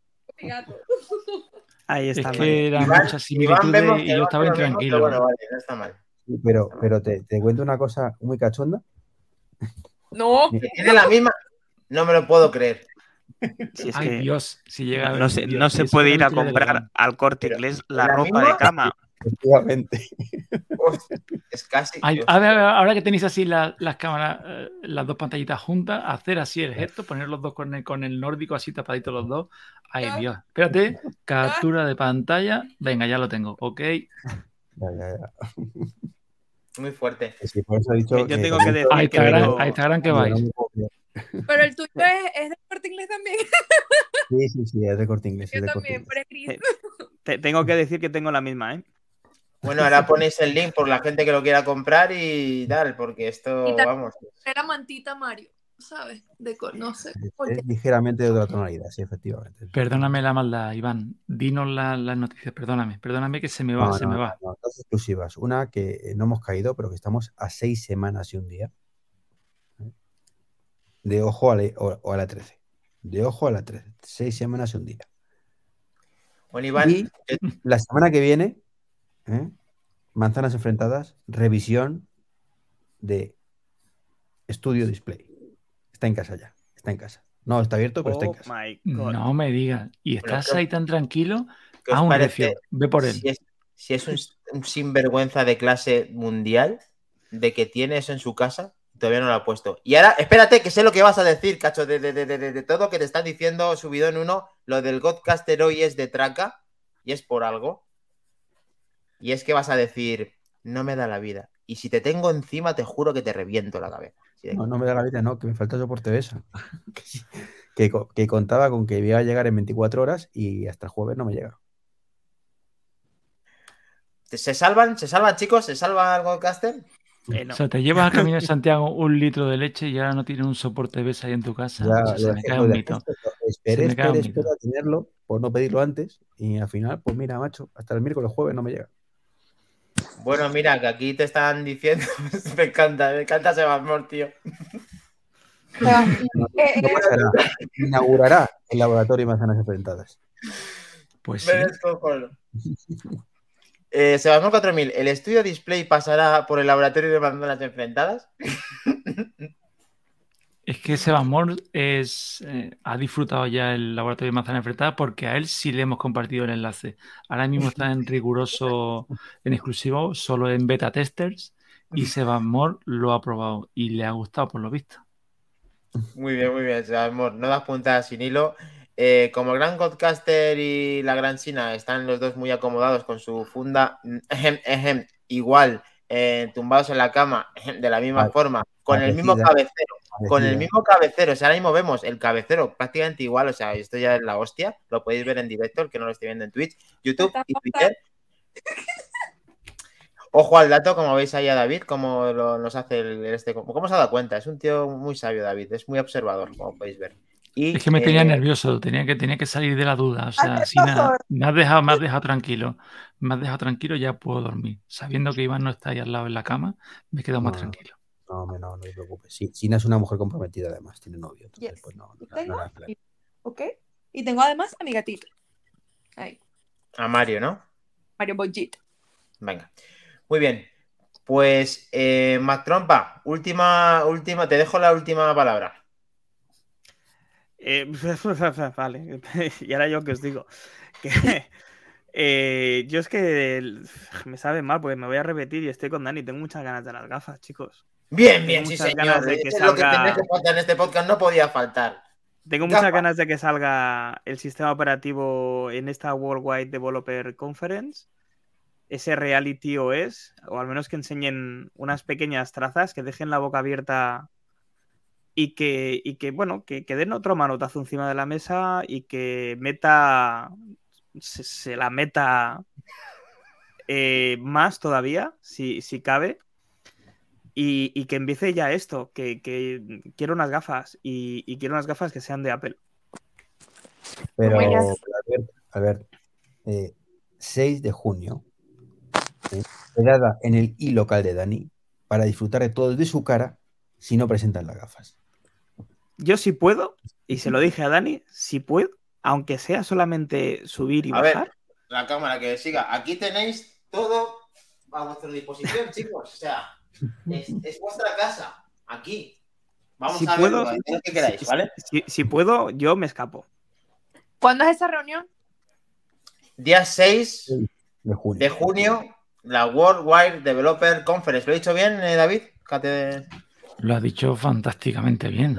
Ahí está. Es que eran muchas similitudes y yo estaba bien tranquilo. Bueno, vale, no está mal. pero, pero te, te, cuento una cosa muy cachonda. No. Que tiene la misma. No me lo puedo creer. Si es Ay, que Dios, si llega no, se, Dios, no se puede ir a comprar al corte inglés la, la ropa misma? de cama. Efectivamente. Es casi. Ay, a ver, ahora que tenéis así la, las cámaras, eh, las dos pantallitas juntas, hacer así el gesto, poner los dos con el, con el nórdico así tapaditos los dos. Ay, Dios. Espérate, captura de pantalla. Venga, ya lo tengo. Ok. Ya, ya, ya. Muy fuerte. Sí, por eso he dicho yo tengo que decir a Instagram, a Instagram que vais. Pero el tuyo es, es de corte inglés también. Sí, sí, sí, es de corte inglés. Yo de también, corte pero te, tengo que decir que tengo la misma, ¿eh? Bueno, ahora ponéis el link por la gente que lo quiera comprar y tal, porque esto, vamos. Era mantita Mario, ¿sabes? De no sé. Es, es ligeramente de otra tonalidad, sí, efectivamente. Perdóname la maldad, Iván. Dinos las la noticias, perdóname, perdóname que se me va, no, se no, me va. No, dos exclusivas. Una que no hemos caído, pero que estamos a seis semanas y un día. De ojo a la, o a la 13. De ojo a la 13. Seis semanas y un día. Bueno, Iván. Y la semana que viene, ¿eh? manzanas enfrentadas, revisión de estudio display. Está en casa ya. Está en casa. No está abierto, pero oh está en casa. My God. No me digas. ¿Y estás Bueno, ahí tan tranquilo? ¿Qué os A un parece recio. Ve por él. Si es, si es un, un sinvergüenza de clase mundial, de que tiene eso en su casa, todavía no lo ha puesto. Y ahora, espérate, que sé lo que vas a decir, cacho, de, de, de, de, de todo que te están diciendo subido en uno, lo del Godcaster hoy es de traca, y es por algo. Y es que vas a decir, no me da la vida. Y si te tengo encima, te juro que te reviento la cabeza. No, no me da la vida, no, que me falta soporte de esa. que, que, co- que contaba con que iba a llegar en 24 horas y hasta el jueves no me llega. ¿Se salvan? ¿Se salvan, chicos? ¿Se salva el Godcaster? Eh, no. O sea, te llevas al camino de Santiago un litro de leche y ahora no tienes un soporte BES ahí en tu casa. Ya, O sea, se me cae un mito. Esperé, Se me cae un esperé, mito. esperé a tenerlo por no pedirlo antes y al final, pues mira, macho, hasta el miércoles jueves no me llega. Bueno, mira, que aquí te están diciendo. me encanta, me encanta Sebasmor, tío. Eh, eh, inaugurará el laboratorio de manzanas enfrentadas. Pues sí. Eh, Sebasmor 4000, ¿el estudio display pasará por el laboratorio de manzanas enfrentadas? Es que Sebamor es, eh, ha disfrutado ya el laboratorio de manzana enfrentada porque a él sí le hemos compartido el enlace. Ahora mismo está en riguroso, en exclusivo, solo en beta testers y Sebamor lo ha probado y le ha gustado por lo visto. Muy bien, muy bien, Sebasmor. No das puntadas sin hilo. Eh, como el gran Godcaster y la gran Sina están los dos muy acomodados con su funda ejem, ejem, igual, eh, tumbados en la cama, ejem, de la misma forma, con el mismo parecida. cabecero. Con el mismo cabecero, o sea, ahora mismo vemos el cabecero prácticamente igual, o sea, esto ya es la hostia, lo podéis ver en directo, el que no lo esté viendo en Twitch, YouTube y Twitter. Ojo al dato, como veis ahí a David, cómo lo- nos hace el, el este, cómo se ha dado cuenta, es un tío muy sabio David, es muy observador, como podéis ver. Y, Es que me tenía eh, nervioso, tenía que, tenía que salir de la duda. O sea, Sina, favor. me has dejado, me has dejado tranquilo. Me has dejado tranquilo, ya puedo dormir. Sabiendo que Iván no está ahí al lado en la cama, me quedo más No, no. tranquilo. No, no, no te preocupes. Sí, Sina es una mujer comprometida además, tiene novio. Entonces, Yes. pues no, no, Y tengo- no. ¿Ok? Y tengo además a mi gatito. Ahí, a Mario, ¿no? Mario Bollito. Venga. Muy bien. Pues, eh, Mac Trompa, última, última, te dejo la última palabra. Eh, vale, y ahora yo que os digo. Que, eh, yo es que me sabe mal porque me voy a repetir y estoy con Dani. Tengo muchas ganas de las gafas, chicos. Bien, bien, Tengo sí, señor. de que lo que tenía que faltar en este podcast, no podía faltar. Tengo muchas ganas de que salga el sistema operativo en esta Worldwide Developer Conference, ese Reality OS, o al menos que enseñen unas pequeñas trazas, que dejen la boca abierta y que, y que bueno, que, que den otro manotazo encima de la mesa y que meta, se, se la meta eh, más todavía, si, si cabe. Y, y que empiece ya esto, que, que quiero unas gafas y, y quiero unas gafas que sean de Apple. Pero, Albert, Albert, eh, 6 de junio, Quedada en el i local de Dani para disfrutar de todo de su cara si no presentan las gafas. Yo sí puedo, y se lo dije a Dani, si puedo, aunque sea solamente subir y a bajar. Ver, la cámara que siga. Aquí tenéis todo a vuestra disposición, chicos. O sea, es, vuestra casa. Aquí. Vamos si a puedo, lo que queráis, ¿vale? Si, puedo, yo me escapo. ¿Cuándo es esa reunión? Día 6 de junio, la World Wide Developer Conference. ¿Lo he dicho bien, eh, David? Lo ha dicho fantásticamente bien.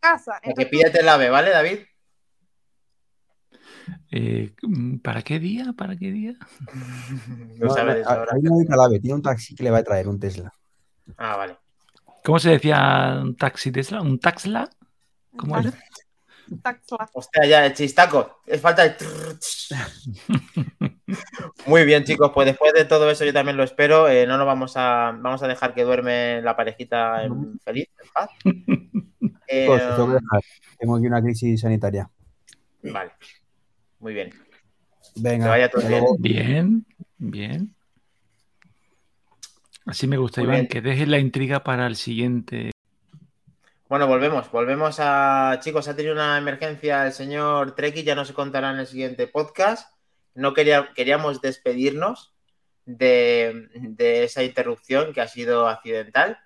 Casa. Que pídete el ave, ¿vale, David? Eh, ¿Para qué día? ¿Para qué día? no, sabes ahora. tiene un taxi que le va a traer un Tesla. Ah, vale. ¿Cómo se decía un taxi Tesla? ¿Un Taxla? ¿Cómo es? Taxla. Hostia, ya, el chistaco. Es falta el... Muy bien, chicos. Pues después de todo eso yo también lo espero. Eh, no nos vamos a, vamos a dejar que duerme la parejita en feliz, en paz. Eh, tengo aquí una crisis sanitaria. Vale. Muy bien. Venga. vaya todo bien. Bien, bien. Así me gusta, Iván, que dejes la intriga para el siguiente. Bueno, volvemos, volvemos a. Chicos, ha tenido una emergencia el señor Treki, ya no se contará en el siguiente podcast. No quería, queríamos despedirnos de, de esa interrupción que ha sido accidental.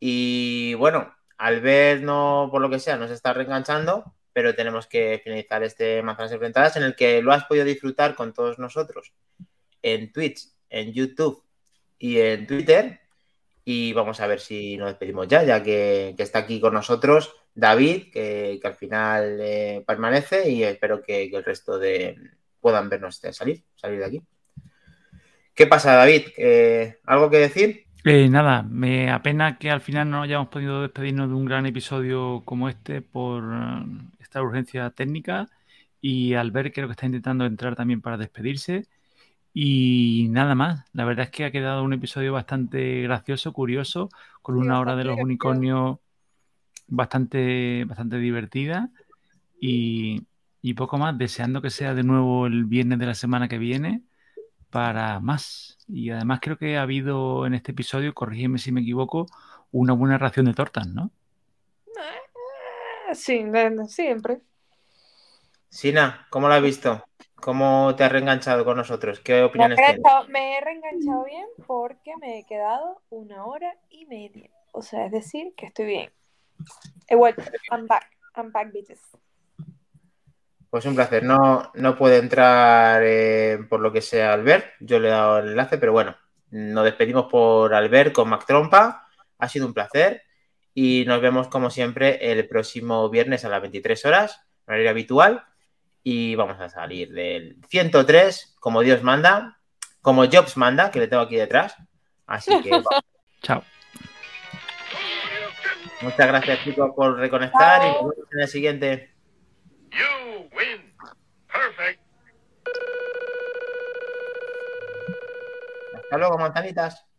Y bueno, al ver, no por lo que sea, nos está reenganchando pero tenemos que finalizar este Manzanas Enfrentadas en el que lo has podido disfrutar con todos nosotros en Twitch, en YouTube y en Twitter. Y vamos a ver si nos despedimos ya, ya que, está aquí con nosotros David, que, al final eh, permanece y espero que, el resto de puedan vernos salir, salir de aquí. ¿Qué pasa, David? Eh, ¿Algo que decir? Eh, nada, me apena que al final no hayamos podido despedirnos de un gran episodio como este por urgencia técnica y Albert creo que está intentando entrar también para despedirse. Y nada más, la verdad es que ha quedado un episodio bastante gracioso, curioso, con una hora de los unicornios bastante, bastante divertida. Y, y, poco más, deseando que sea de nuevo el viernes de la semana que viene para más. Y además creo que ha habido en este episodio, corrígeme si me equivoco, una buena ración de tortas, ¿no? Sí, siempre. Sina, ¿cómo lo has visto? ¿Cómo te has reenganchado con nosotros? ¿Qué opiniones me tienes? Me he reenganchado bien porque me he quedado una hora y media. O sea, es decir, que estoy bien. He vuelto. I'm back. I'm back, bitches. Pues un placer. No, no puede entrar eh, por lo que sea Albert. Yo le he dado el enlace, pero bueno, nos despedimos por Albert con Mac Trompa. Ha sido un placer y nos vemos como siempre el próximo viernes a las 23 horas, horario habitual, y vamos a salir del 103 como Dios manda, como Jobs manda, que le tengo aquí detrás. Así que Chao. Muchas gracias chicos por reconectar y nos vemos en el siguiente. Hasta luego, montanitas.